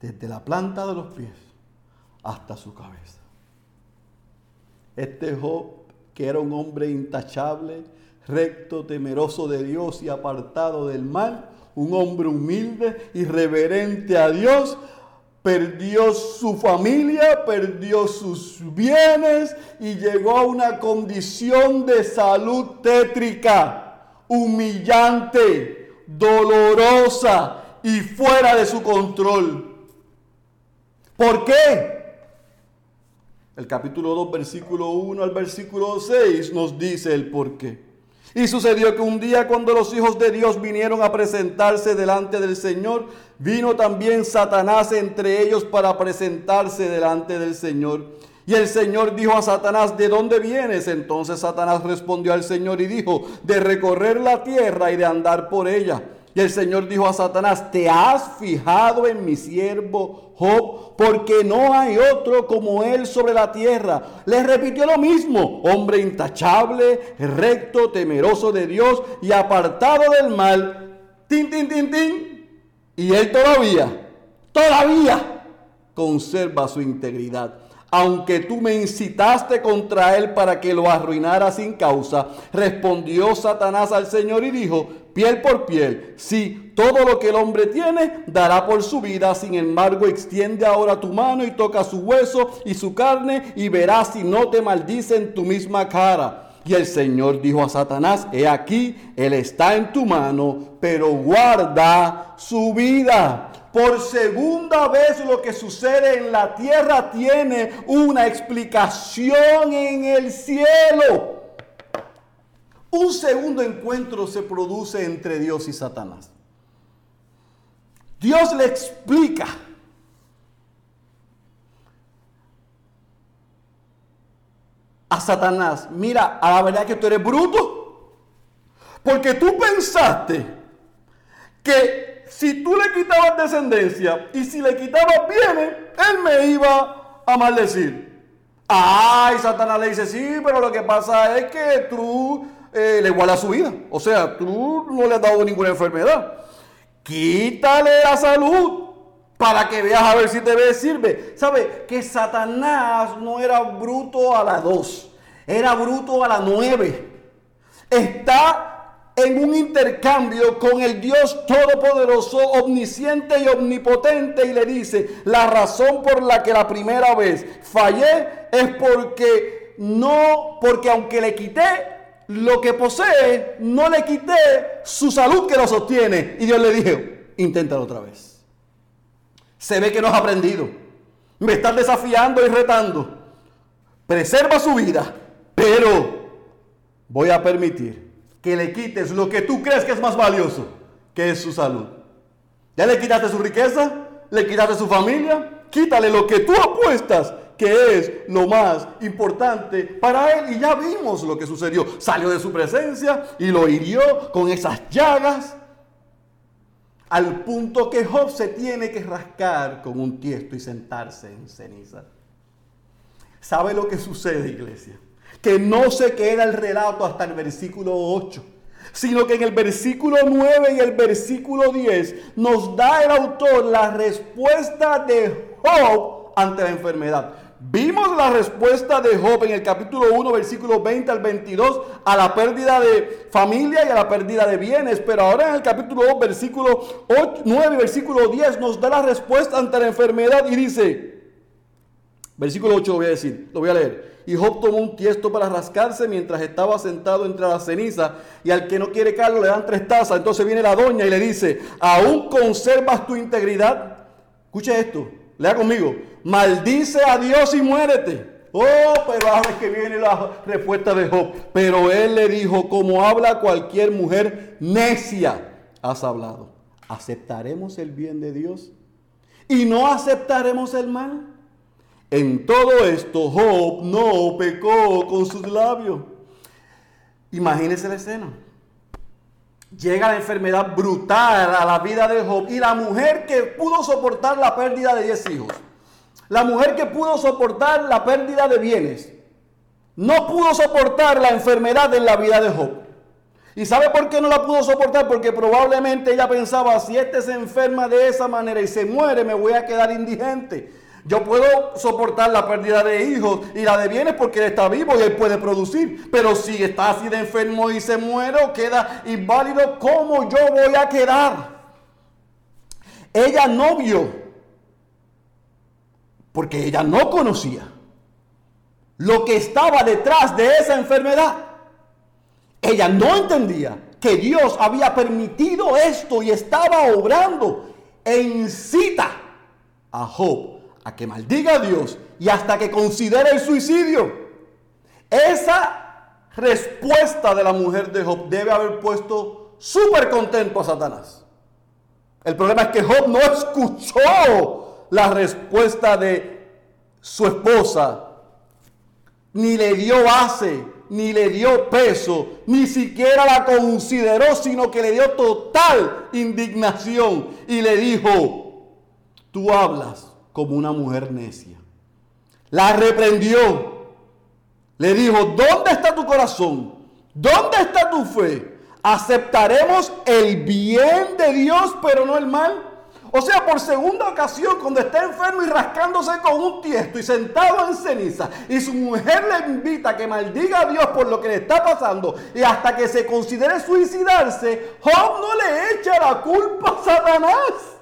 Desde la planta de los pies hasta su cabeza. Este Job, que era un hombre intachable, recto, temeroso de Dios y apartado del mal, un hombre humilde y reverente a Dios, perdió su familia, perdió sus bienes y llegó a una condición de salud tétrica humillante, dolorosa y fuera de su control. ¿Por qué? El capítulo 2, versículo 1 al versículo 6 nos dice el por qué. Y sucedió que un día cuando los hijos de Dios vinieron a presentarse delante del Señor, vino también Satanás entre ellos para presentarse delante del Señor. Y el Señor dijo a Satanás, ¿de dónde vienes? Entonces Satanás respondió al Señor y dijo, de recorrer la tierra y de andar por ella. Y el Señor dijo a Satanás, ¿te has fijado en mi siervo Job? Porque no hay otro como él sobre la tierra. Le repitió lo mismo, hombre intachable, recto, temeroso de Dios y apartado del mal. Tin, tin, tin, tin. Y él todavía, todavía conserva su integridad aunque tú me incitaste contra él para que lo arruinara sin causa, respondió Satanás al Señor y dijo, piel por piel, sí, todo lo que el hombre tiene dará por su vida, sin embargo extiende ahora tu mano y toca su hueso y su carne y verás si no te maldice en tu misma cara. Y el Señor dijo a Satanás, he aquí, él está en tu mano, pero guarda su vida. Por segunda vez lo que sucede en la tierra tiene una explicación en el cielo. Un segundo encuentro se produce entre Dios y Satanás. Dios le explica a Satanás, mira, a la verdad que tú eres bruto, porque tú pensaste que si tú le quitabas descendencia y si le quitabas bienes, él me iba a maldecir. Ay, Satanás le dice, sí, pero lo que pasa es que tú eh, le igualas su vida. O sea, tú no le has dado ninguna enfermedad. Quítale la salud para que veas a ver si te ve, sirve. ¿Sabe? Que Satanás no era bruto a la dos, era bruto a la nueve. Está en un intercambio con el Dios Todopoderoso, omnisciente y omnipotente y le dice, la razón por la que la primera vez fallé es porque no, porque aunque le quité lo que posee, no le quité su salud que lo sostiene. Y Dios le dijo, inténtalo otra vez. Se ve que no has aprendido. Me estás desafiando y retando. Preserva su vida, pero voy a permitir que le quites lo que tú crees que es más valioso, que es su salud. Ya le quitaste su riqueza, le quitaste su familia, quítale lo que tú apuestas que es lo más importante para él. Y ya vimos lo que sucedió. Salió de su presencia y lo hirió con esas llagas. Al punto que Job se tiene que rascar con un tiesto y sentarse en ceniza. ¿Sabe lo que sucede, iglesia? Que no se queda el relato hasta el versículo 8, sino que en el versículo 9 y el versículo 10 nos da el autor la respuesta de Job ante la enfermedad. Vimos la respuesta de Job en el capítulo 1, versículo 20 al 22, a la pérdida de familia y a la pérdida de bienes. Pero ahora en el capítulo 2, versículo 8, 9, versículo 10, nos da la respuesta ante la enfermedad y dice, versículo 8 lo voy a decir, lo voy a leer. Y Job tomó un tiesto para rascarse mientras estaba sentado entre las cenizas. Y al que no quiere caldo le dan tres tazas. Entonces viene la doña y le dice, ¿aún conservas tu integridad? Escuche esto, lea conmigo. Maldice a Dios y muérete. Oh, pero ahora es que viene la respuesta de Job. Pero él le dijo, como habla cualquier mujer necia, has hablado. ¿Aceptaremos el bien de Dios? ¿Y no aceptaremos el mal? En todo esto, Job no pecó con sus labios. Imagínese la escena. Llega la enfermedad brutal a la vida de Job y la mujer que pudo soportar la pérdida de 10 hijos, la mujer que pudo soportar la pérdida de bienes, no pudo soportar la enfermedad en la vida de Job. ¿Y sabe por qué no la pudo soportar? Porque probablemente ella pensaba, si este se enferma de esa manera y se muere, me voy a quedar indigente. Yo puedo soportar la pérdida de hijos y la de bienes porque él está vivo y él puede producir. Pero si está así de enfermo y se muere o queda inválido, ¿cómo yo voy a quedar? Ella no vio, porque ella no conocía lo que estaba detrás de esa enfermedad. Ella no entendía que Dios había permitido esto y estaba obrando en cita a Job a que maldiga a Dios y hasta que considere el suicidio. Esa respuesta de la mujer de Job debe haber puesto súper contento a Satanás. El problema es que Job no escuchó la respuesta de su esposa, ni le dio base, ni le dio peso, ni siquiera la consideró, sino que le dio total indignación y le dijo, tú hablas como una mujer necia. La reprendió. Le dijo, ¿dónde está tu corazón? ¿Dónde está tu fe? ¿Aceptaremos el bien de Dios pero no el mal? O sea, por segunda ocasión, cuando está enfermo y rascándose con un tiesto y sentado en ceniza, y su mujer le invita a que maldiga a Dios por lo que le está pasando, y hasta que se considere suicidarse, Job no le echa la culpa a Satanás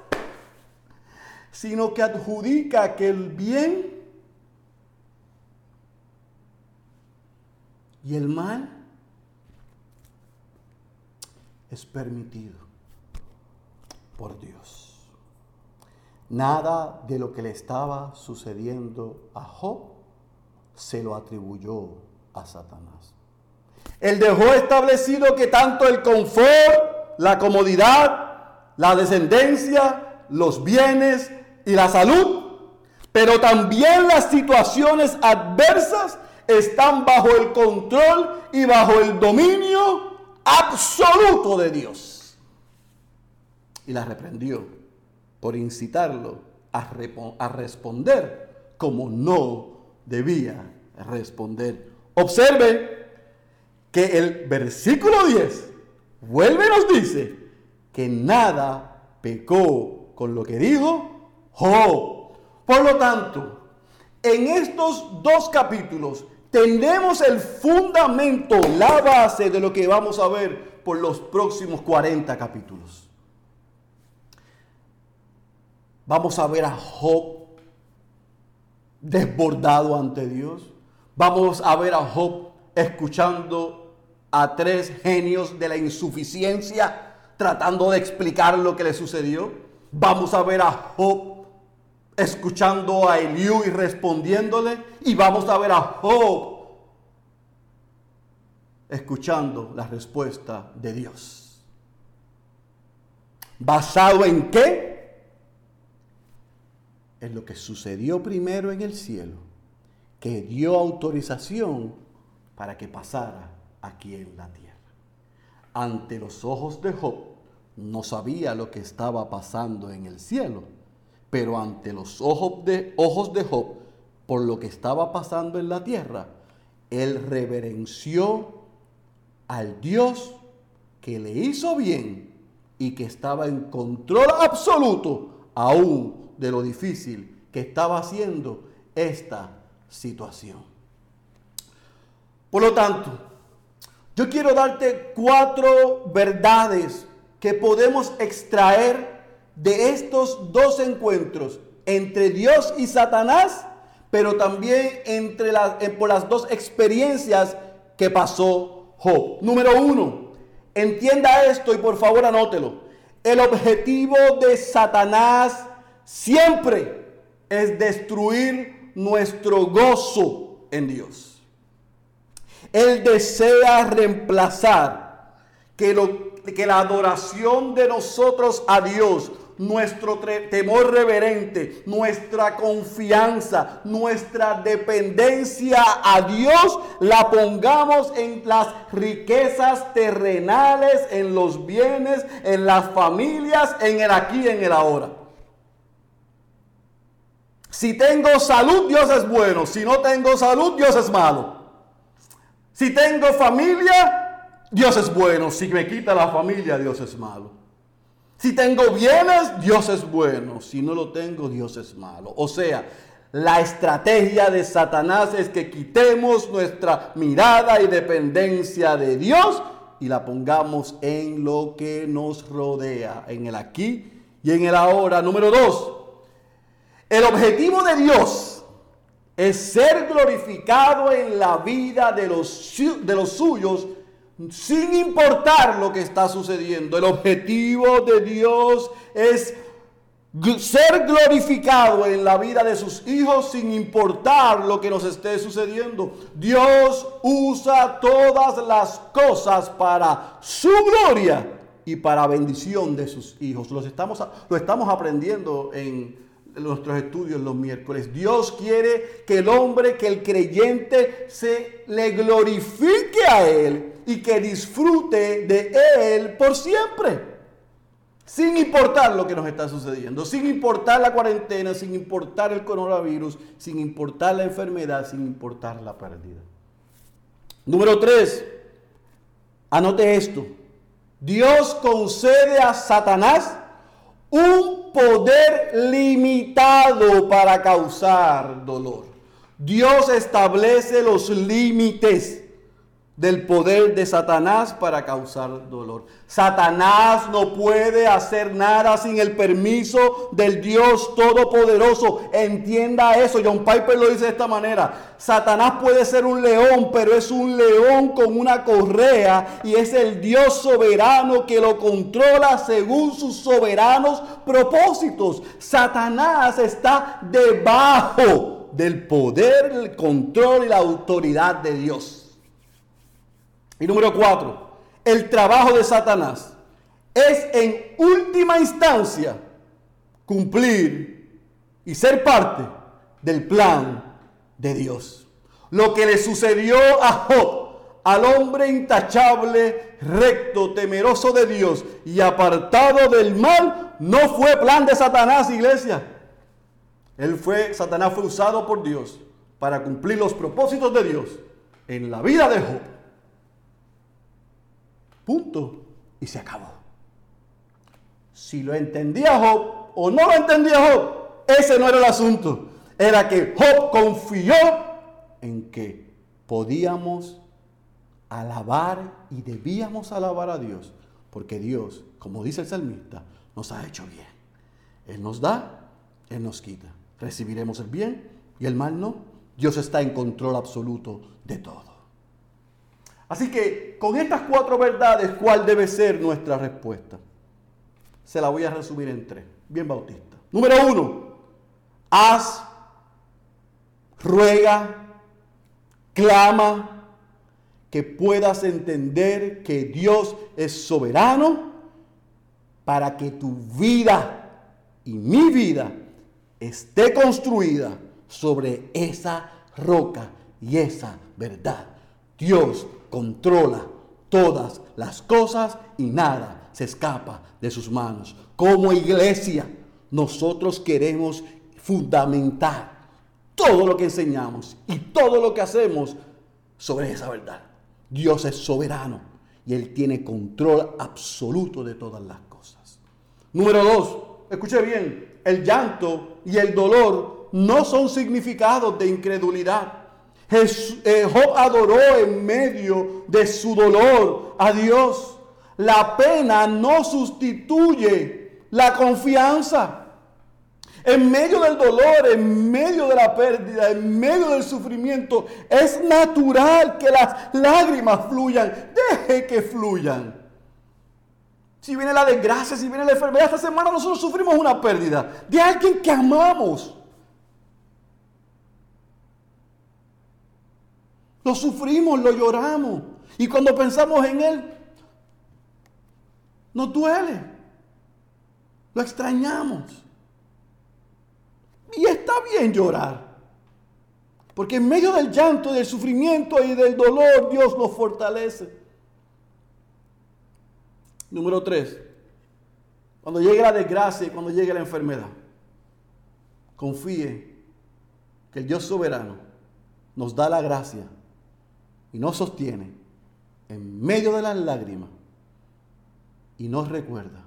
sino que adjudica que el bien y el mal es permitido por Dios. Nada de lo que le estaba sucediendo a Job se lo atribuyó a Satanás. Él dejó establecido que tanto el confort, la comodidad, la descendencia, los bienes, y la salud, pero también las situaciones adversas están bajo el control y bajo el dominio absoluto de Dios. Y la reprendió por incitarlo a, responder como no debía responder. Observe que el versículo 10 vuelve y nos dice que nada pecó con lo que dijo Job. Por lo tanto, en estos dos capítulos tenemos el fundamento, la base de lo que vamos a ver por los próximos 40 capítulos. Vamos a ver a Job desbordado ante Dios. Vamos a ver a Job escuchando a tres genios de la insuficiencia tratando de explicar lo que le sucedió. Vamos a ver a Job escuchando a Eliú y respondiéndole. Y vamos a ver a Job escuchando la respuesta de Dios. ¿Basado en qué? En lo que sucedió primero en el cielo, que dio autorización para que pasara aquí en la tierra. Ante los ojos de Job, no sabía lo que estaba pasando en el cielo, pero ante los ojos de, ojos de Job, por lo que estaba pasando en la tierra, él reverenció al Dios que le hizo bien y que estaba en control absoluto aún de lo difícil que estaba haciendo esta situación. Por lo tanto, yo quiero darte cuatro verdades que podemos extraer de estos dos encuentros entre Dios y Satanás, pero también entre las, por las dos experiencias que pasó Job. Número uno, entienda esto y por favor anótelo. El objetivo de Satanás siempre es destruir nuestro gozo en Dios. Él desea reemplazar que, lo, que la adoración de nosotros a Dios nuestro temor reverente, nuestra confianza, nuestra dependencia a Dios, la pongamos en las riquezas terrenales, en los bienes, en las familias, en el aquí, en el ahora. Si tengo salud, Dios es bueno. Si no tengo salud, Dios es malo. Si tengo familia, Dios es bueno. Si me quita la familia, Dios es malo. Si tengo bienes, Dios es bueno. Si no lo tengo, Dios es malo. O sea, la estrategia de Satanás es que quitemos nuestra mirada y dependencia de Dios y la pongamos en lo que nos rodea, en el aquí y en el ahora. Número dos, el objetivo de Dios es ser glorificado en la vida de los, de los suyos sin importar lo que está sucediendo. El objetivo de Dios es ser glorificado en la vida de sus hijos sin importar lo que nos esté sucediendo. Dios usa todas las cosas para su gloria y para bendición de sus hijos. Los estamos, lo estamos aprendiendo en nuestros estudios los miércoles. Dios quiere que el hombre, que el creyente se le glorifique a Él y que disfrute de Él por siempre. Sin importar lo que nos está sucediendo, sin importar la cuarentena, sin importar el coronavirus, sin importar la enfermedad, sin importar la pérdida. Número tres, anote esto. Dios concede a Satanás un poder limitado para causar dolor. Dios establece los límites del poder de Satanás para causar dolor. Satanás no puede hacer nada sin el permiso del Dios Todopoderoso. Entienda eso. John Piper lo dice de esta manera. Satanás puede ser un león, pero es un león con una correa y es el Dios soberano que lo controla según sus soberanos propósitos. Satanás está debajo del poder, el control y la autoridad de Dios. Y número cuatro, el trabajo de Satanás es en última instancia cumplir y ser parte del plan de Dios. Lo que le sucedió a Job, al hombre intachable, recto, temeroso de Dios y apartado del mal, no fue plan de Satanás, iglesia. Él fue, Satanás fue usado por Dios para cumplir los propósitos de Dios en la vida de Job. Punto. Y se acabó. Si lo entendía Job o no lo entendía Job, ese no era el asunto. Era que Job confió en que podíamos alabar y debíamos alabar a Dios, porque Dios, como dice el salmista, nos ha hecho bien. Él nos da, Él nos quita. Recibiremos el bien y el mal no. Dios está en control absoluto de todo. Así que con estas cuatro verdades, ¿cuál debe ser nuestra respuesta? Se la voy a resumir en tres, bien bautista. Número uno, haz, ruega, clama, que puedas entender que Dios es soberano para que tu vida y mi vida esté construida sobre esa roca y esa verdad. Dios controla todas las cosas y nada se escapa de sus manos. Como iglesia, nosotros queremos fundamentar todo lo que enseñamos y todo lo que hacemos sobre esa verdad. Dios es soberano y Él tiene control absoluto de todas las cosas. Número dos, escuche bien, el llanto y el dolor no son significados de incredulidad. Eh, Job adoró en medio de su dolor a Dios. La pena no sustituye la confianza. En medio del dolor, en medio de la pérdida, en medio del sufrimiento, es natural que las lágrimas fluyan. Deje que fluyan. Si viene la desgracia, si viene la enfermedad, esta semana nosotros sufrimos una pérdida de alguien que amamos. Lo sufrimos, lo lloramos. Y cuando pensamos en Él, nos duele. Lo extrañamos. Y está bien llorar. Porque en medio del llanto, del sufrimiento y del dolor, Dios nos fortalece. Número tres. Cuando llegue la desgracia y cuando llegue la enfermedad, confíe que el Dios soberano nos da la gracia y nos sostiene en medio de las lágrimas y nos recuerda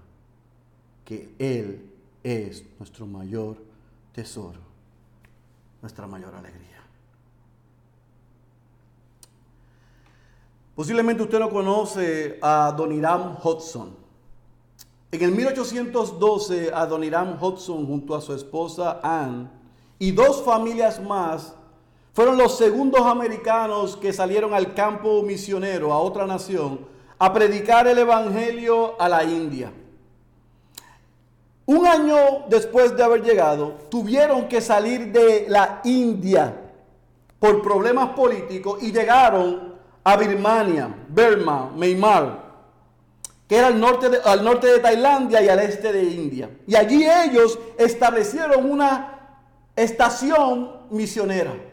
que Él es nuestro mayor tesoro, nuestra mayor alegría. Posiblemente usted no conoce a Adoniram Hudson. En el 1812, Adoniram Hudson junto a su esposa Anne y dos familias más fueron los segundos americanos que salieron al campo misionero a otra nación a predicar el evangelio a la India. Un año después de haber llegado, tuvieron que salir de la India por problemas políticos y llegaron a Birmania, Burma, Myanmar, que era al norte, al norte de Tailandia y al este de India. Y allí ellos establecieron una estación misionera.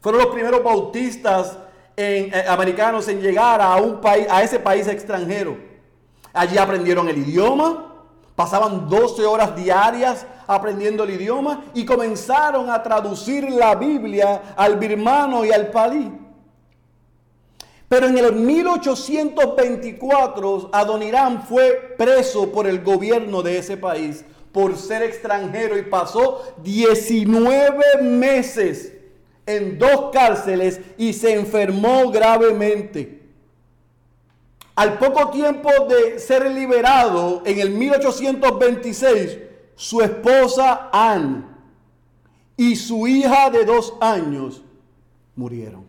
Fueron los primeros bautistas eh, americanos en llegar a, a ese país extranjero. Allí aprendieron el idioma, pasaban 12 horas diarias aprendiendo el idioma y comenzaron a traducir la Biblia al birmano y al palí. Pero en el 1824 Adoniram fue preso por el gobierno de ese país por ser extranjero y pasó 19 meses en dos cárceles y se enfermó gravemente. Al poco tiempo de ser liberado, en el 1826, su esposa Anne y su hija de dos años murieron.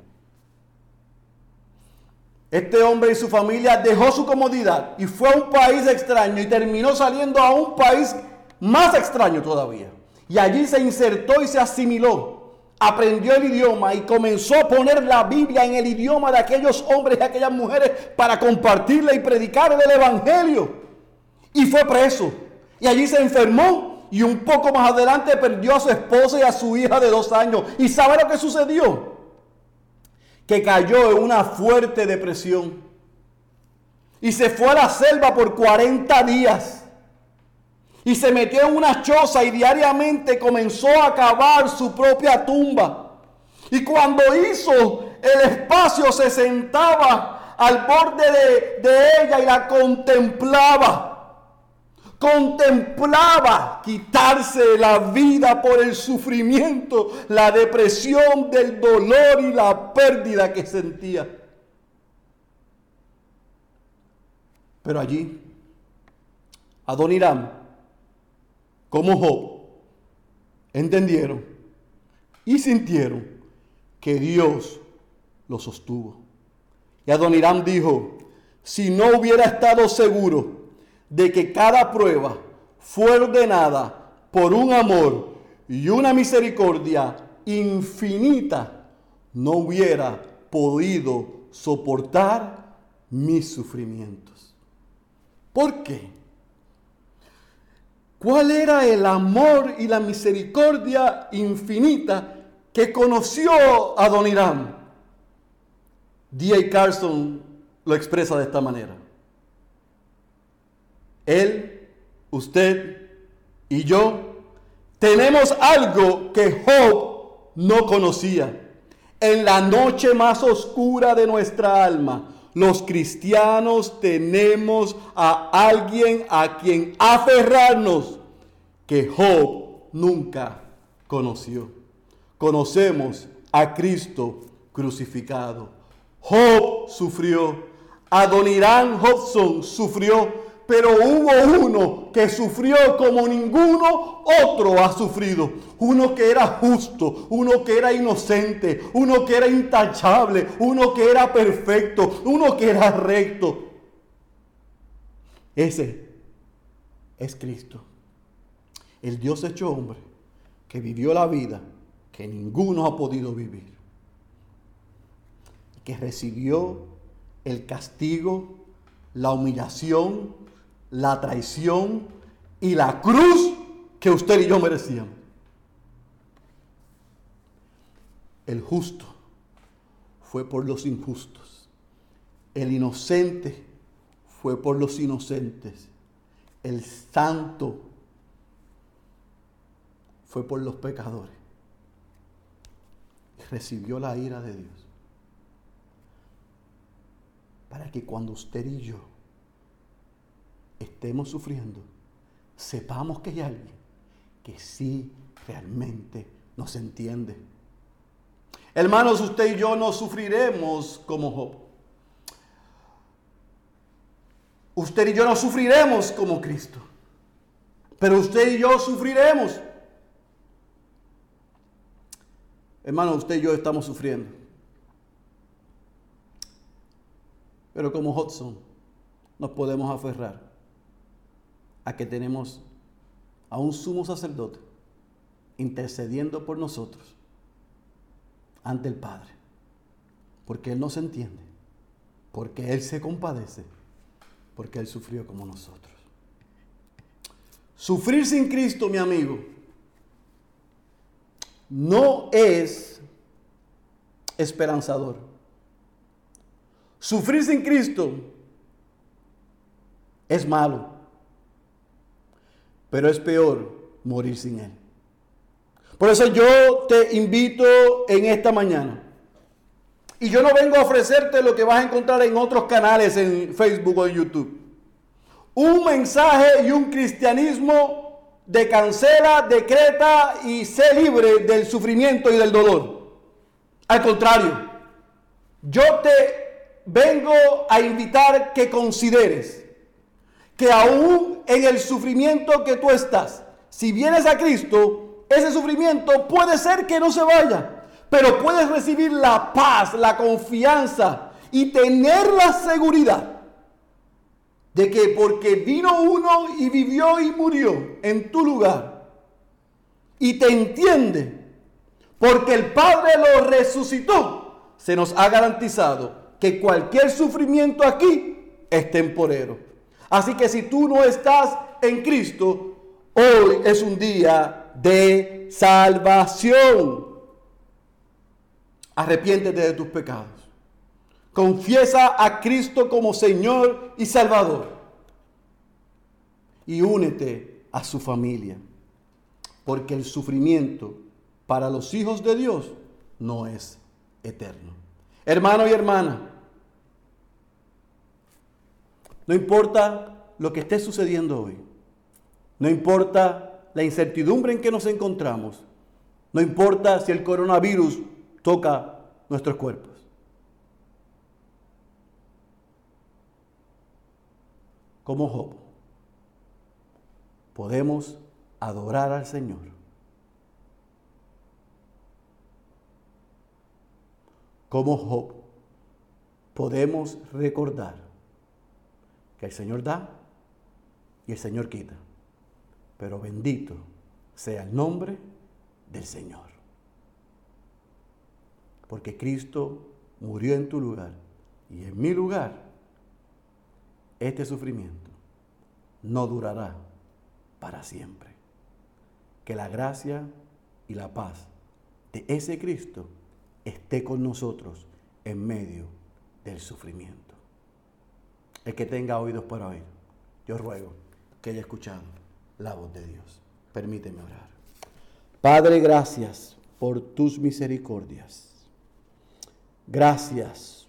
Este hombre y su familia dejó su comodidad y fue a un país extraño y terminó saliendo a un país más extraño todavía. Y allí se insertó y se asimiló aprendió el idioma y comenzó a poner la Biblia en el idioma de aquellos hombres y aquellas mujeres para compartirle y predicar el Evangelio. Y fue preso. Y allí se enfermó y un poco más adelante perdió a su esposa y a su hija de dos años. ¿Y sabe lo que sucedió? Que cayó en una fuerte depresión. Y se fue a la selva por 40 días. Y se metió en una choza y diariamente comenzó a cavar su propia tumba. Y cuando hizo el espacio se sentaba al borde de, ella y la contemplaba. Contemplaba quitarse la vida por el sufrimiento, la depresión del dolor y la pérdida que sentía. Pero allí, Adoniram, como Job, entendieron y sintieron que Dios lo sostuvo. Y Adoniram dijo, si no hubiera estado seguro de que cada prueba fue ordenada por un amor y una misericordia infinita, no hubiera podido soportar mis sufrimientos. ¿Por qué? ¿Cuál era el amor y la misericordia infinita que conoció a Adoniram? D.A. Carson lo expresa de esta manera. Él, usted y yo tenemos algo que Job no conocía. En la noche más oscura de nuestra alma, los cristianos tenemos a alguien a quien aferrarnos que Job nunca conoció. Conocemos a Cristo crucificado. Job sufrió. Adonirán Hobson sufrió pero hubo uno que sufrió como ninguno otro ha sufrido. Uno que era justo, uno que era inocente, uno que era intachable, uno que era perfecto, uno que era recto. Ese es Cristo. El Dios hecho hombre que vivió la vida que ninguno ha podido vivir. Que recibió el castigo, la humillación, la traición y la cruz que usted y yo merecíamos. El justo fue por los injustos. El inocente fue por los inocentes. El santo fue por los pecadores. Recibió la ira de Dios. Para que cuando usted y yo estemos sufriendo, sepamos que hay alguien que sí realmente nos entiende. Hermanos, usted y yo no sufriremos como Job. Usted y yo no sufriremos como Cristo. Pero usted y yo sufriremos. Hermano, usted y yo estamos sufriendo. Pero como Hudson nos podemos aferrar a que tenemos a un sumo sacerdote intercediendo por nosotros ante el Padre. Porque Él nos entiende, porque Él se compadece, porque Él sufrió como nosotros. Sufrir sin Cristo, mi amigo, no es esperanzador. Sufrir sin Cristo es malo. Pero es peor morir sin Él. Por eso yo te invito en esta mañana. Y yo no vengo a ofrecerte lo que vas a encontrar en otros canales en Facebook o en YouTube. Un mensaje y un cristianismo de cancela, decreta y sé libre del sufrimiento y del dolor. Al contrario, yo te vengo a invitar que consideres que aún en el sufrimiento que tú estás, si vienes a Cristo, ese sufrimiento puede ser que no se vaya, pero puedes recibir la paz, la confianza y tener la seguridad de que porque vino uno y vivió y murió en tu lugar y te entiende, porque el Padre lo resucitó, se nos ha garantizado que cualquier sufrimiento aquí es temporero. Así que si tú no estás en Cristo, hoy es un día de salvación. Arrepiéntete de tus pecados. Confiesa a Cristo como Señor y Salvador. Y únete a su familia. Porque el sufrimiento para los hijos de Dios no es eterno. Hermano y hermana, no importa lo que esté sucediendo hoy. No importa la incertidumbre en que nos encontramos. No importa si el coronavirus toca nuestros cuerpos. como Job, podemos adorar al Señor. Como Job, podemos recordar que el Señor da y el Señor quita. Pero bendito sea el nombre del Señor. Porque Cristo murió en tu lugar y en mi lugar. Este sufrimiento no durará para siempre. Que la gracia y la paz de ese Cristo esté con nosotros en medio del sufrimiento. El que tenga oídos para oír, yo ruego que haya escuchado la voz de Dios. Permíteme orar. Padre, gracias por tus misericordias. Gracias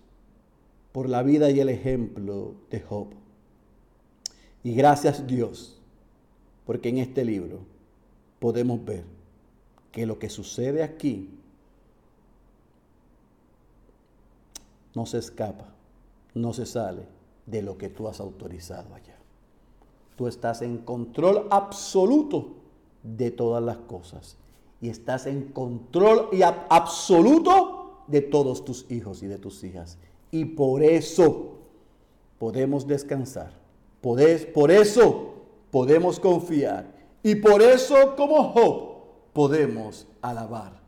por la vida y el ejemplo de Job. Y gracias Dios, porque en este libro podemos ver que lo que sucede aquí no se escapa, no se sale de lo que tú has autorizado allá. Tú estás en control absoluto de todas las cosas. Y estás en control y ab- absoluto de todos tus hijos y de tus hijas. Y por eso podemos descansar. Por eso podemos confiar. Y por eso, como Job, podemos alabar.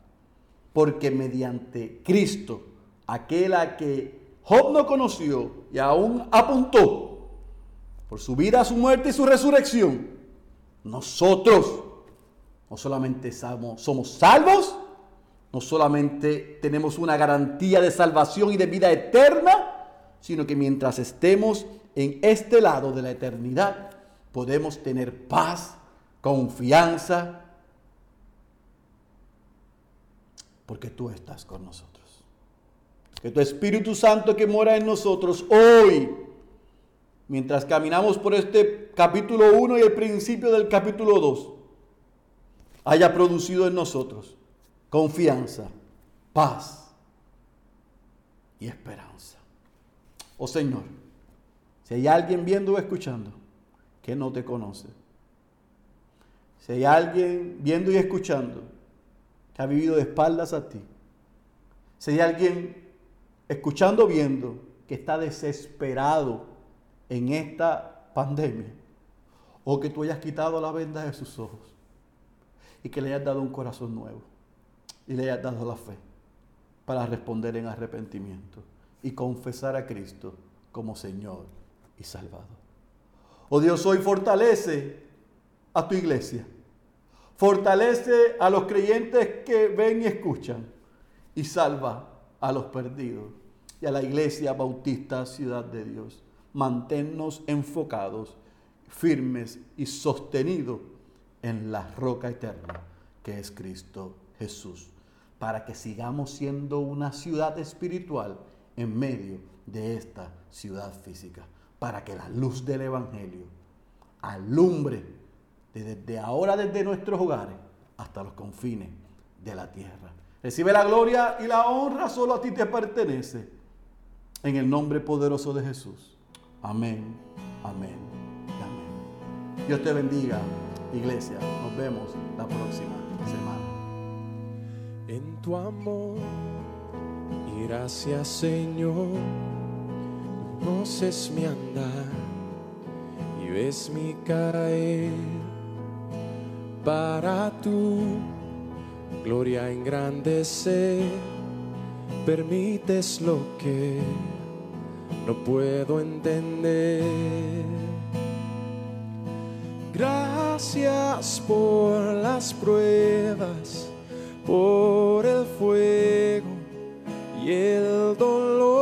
Porque mediante Cristo, aquel a que Job no conoció y aún apuntó por su vida, su muerte y su resurrección, nosotros no solamente somos, somos salvos, no solamente tenemos una garantía de salvación y de vida eterna, sino que mientras estemos en este lado de la eternidad, podemos tener paz, confianza, porque tú estás con nosotros. Que tu Espíritu Santo que mora en nosotros hoy, mientras caminamos por este capítulo 1 y el principio del capítulo 2, haya producido en nosotros confianza, paz y esperanza. Oh Señor, si hay alguien viendo o escuchando que no te conoce, si hay alguien viendo y escuchando que ha vivido de espaldas a ti, si hay alguien escuchando, viendo que está desesperado en esta pandemia, o que tú hayas quitado la venda de sus ojos y que le hayas dado un corazón nuevo y le hayas dado la fe para responder en arrepentimiento y confesar a Cristo como Señor y Salvador. Oh Dios, hoy fortalece a tu iglesia. Fortalece a los creyentes que ven y escuchan y salva a los perdidos y a la iglesia bautista Ciudad de Dios. Manténnos enfocados, firmes y sostenidos en la roca eterna que es Cristo Jesús, para que sigamos siendo una ciudad espiritual en medio de esta ciudad física, para que la luz del Evangelio alumbre desde ahora desde nuestros hogares hasta los confines de la tierra. Recibe la gloria y la honra solo a ti te pertenece. En el nombre poderoso de Jesús. Amén, amén amén. Dios te bendiga, iglesia. Nos vemos la próxima semana. en tu amor. Y gracias Señor, conoces mi andar y ves mi caer. Para tu gloria engrandecer, permites lo que no puedo entender. Gracias por las pruebas, por el fuego y el dolor.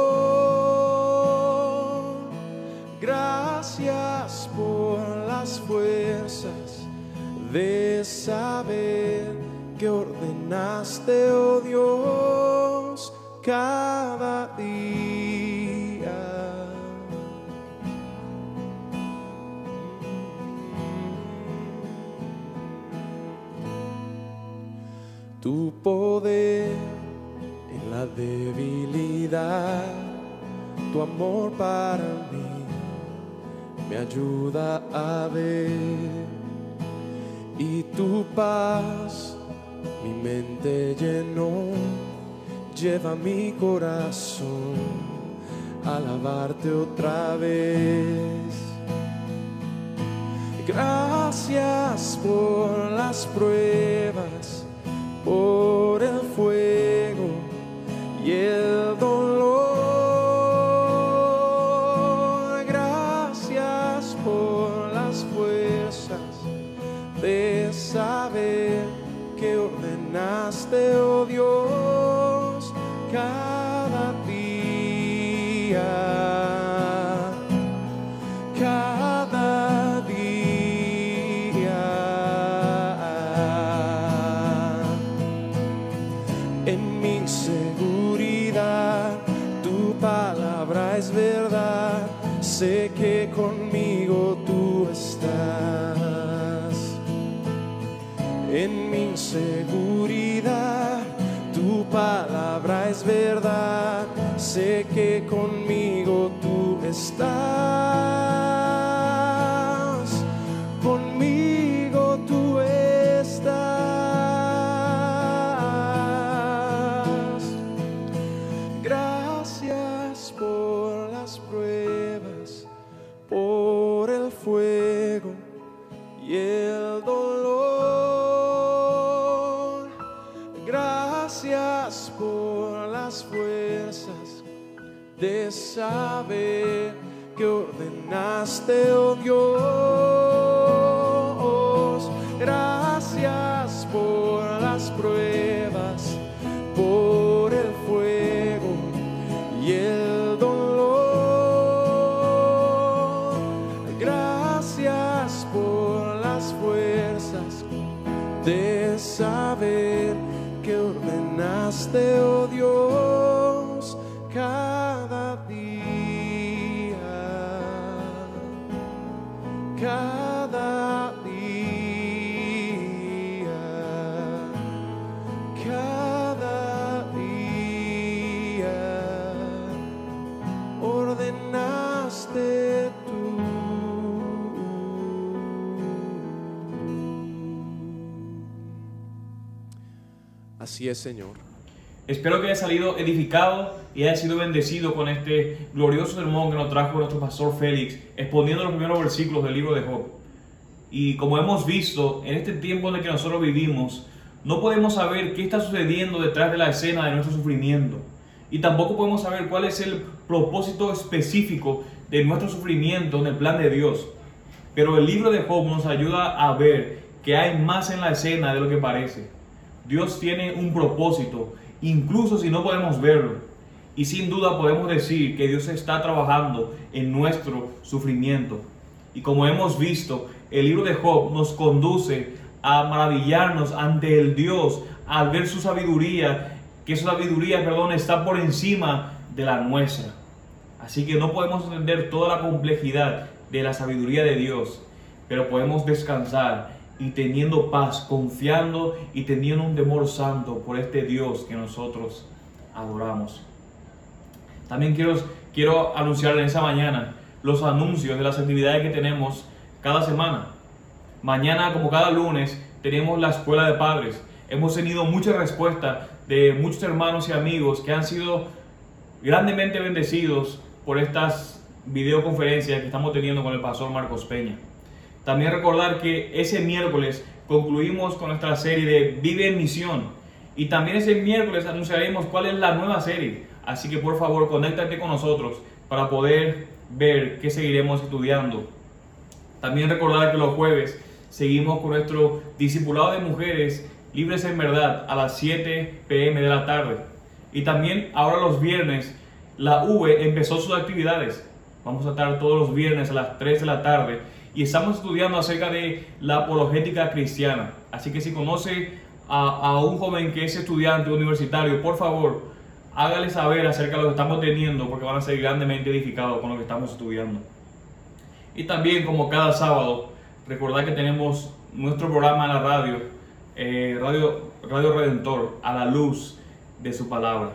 Gracias por las fuerzas de saber que ordenaste, oh tu amor para mí me ayuda a ver y tu paz mi mente llenó, lleva mi corazón a alabarte otra vez. Gracias por las pruebas, por el fuego y el dolor. Por las fuerzas de saber que ordenaste, oh Dios. Así Señor. Espero que haya salido edificado y haya sido bendecido con este glorioso sermón que nos trajo nuestro pastor Félix, exponiendo los primeros versículos del libro de Job. Y como hemos visto, en este tiempo en el que nosotros vivimos, no podemos saber qué está sucediendo detrás de la escena de nuestro sufrimiento. Y tampoco podemos saber cuál es el propósito específico de nuestro sufrimiento en el plan de Dios. Pero el libro de Job nos ayuda a ver que hay más en la escena de lo que parece. Dios tiene un propósito, incluso si no podemos verlo. Y sin duda podemos decir que Dios está trabajando en nuestro sufrimiento. Y como hemos visto, el libro de Job nos conduce a maravillarnos ante el Dios, al ver su sabiduría, que su sabiduría, perdón, está por encima de la nuestra. Así que no podemos entender toda la complejidad de la sabiduría de Dios, pero podemos descansar y teniendo paz, confiando y teniendo un temor santo por este Dios que nosotros adoramos. También quiero, quiero anunciar en esa mañana los anuncios de las actividades que tenemos cada semana. Mañana, como cada lunes, tenemos la escuela de padres. Hemos tenido mucha respuesta de muchos hermanos y amigos que han sido grandemente bendecidos por estas videoconferencias que estamos teniendo con el pastor Marcos Peña. También recordar que ese miércoles concluimos con nuestra serie de Vive en Misión. Y también ese miércoles anunciaremos cuál es la nueva serie. Así que por favor, conéctate con nosotros para poder ver qué seguiremos estudiando. También recordar que los jueves seguimos con nuestro discipulado de mujeres libres en verdad a las 7 pm de la tarde. Y también ahora los viernes la V empezó sus actividades. Vamos a estar todos los viernes a las 3 de la tarde y estamos estudiando acerca de la apologética cristiana. Así que si conoce a, un joven que es estudiante universitario, por favor, hágale saber acerca de lo que estamos teniendo porque van a ser grandemente edificados con lo que estamos estudiando. Y también como cada sábado, recordar que tenemos nuestro programa en la radio, eh, radio, radio Redentor, a la luz de su palabra.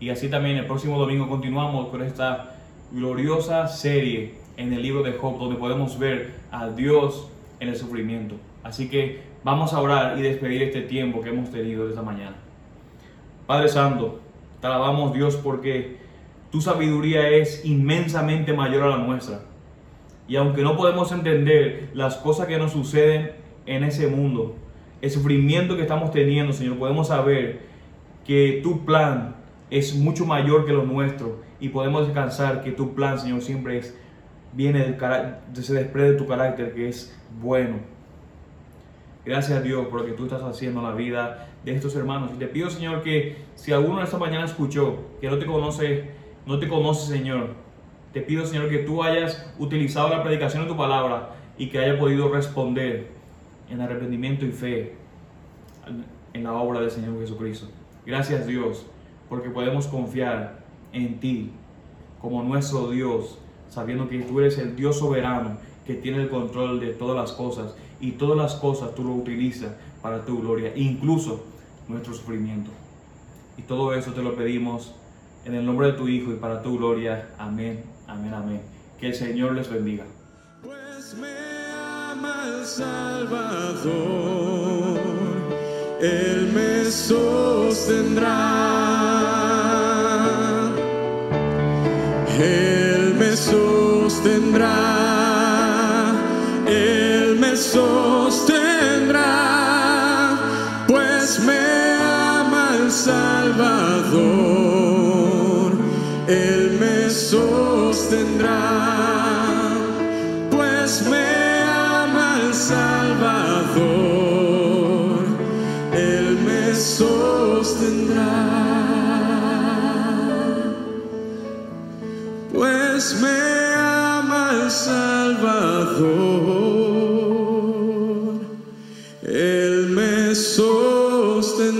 Y así también el próximo domingo continuamos con esta gloriosa serie en el libro de Job, donde podemos ver a Dios en el sufrimiento. Así que vamos a orar y despedir este tiempo que hemos tenido esta mañana. Padre Santo, te alabamos Dios porque tu sabiduría es inmensamente mayor a la nuestra. Y aunque no podemos entender las cosas que nos suceden en ese mundo, el sufrimiento que estamos teniendo, Señor, podemos saber que tu plan es mucho mayor que lo nuestro y podemos descansar que tu plan, Señor, siempre es viene del cara- se desprende de tu carácter que es bueno. Gracias a Dios por lo que tú estás haciendo en la vida de estos hermanos. Y te pido, Señor, que si alguno esta mañana escuchó que no te conoce, no te conoce, Señor, te pido, Señor, que tú hayas utilizado la predicación de tu palabra y que haya podido responder en arrepentimiento y fe en la obra del Señor Jesucristo. Gracias, Dios, porque podemos confiar en ti como nuestro Dios, sabiendo que tú eres el Dios soberano que tiene el control de todas las cosas y todas las cosas tú lo utilizas para tu gloria, incluso nuestro sufrimiento. Y todo eso te lo pedimos en el nombre de tu Hijo y para tu gloria. Amén, amén, amén. Que el Señor les bendiga. Pues me ama el Salvador, Él me sostendrá. Él me sostendrá, Él me sostendrá, pues me ama el Salvador, Él me sostendrá, pues me ama el Salvador, Él me sostendrá. pues me ama el Salvador, Él me sostendrá.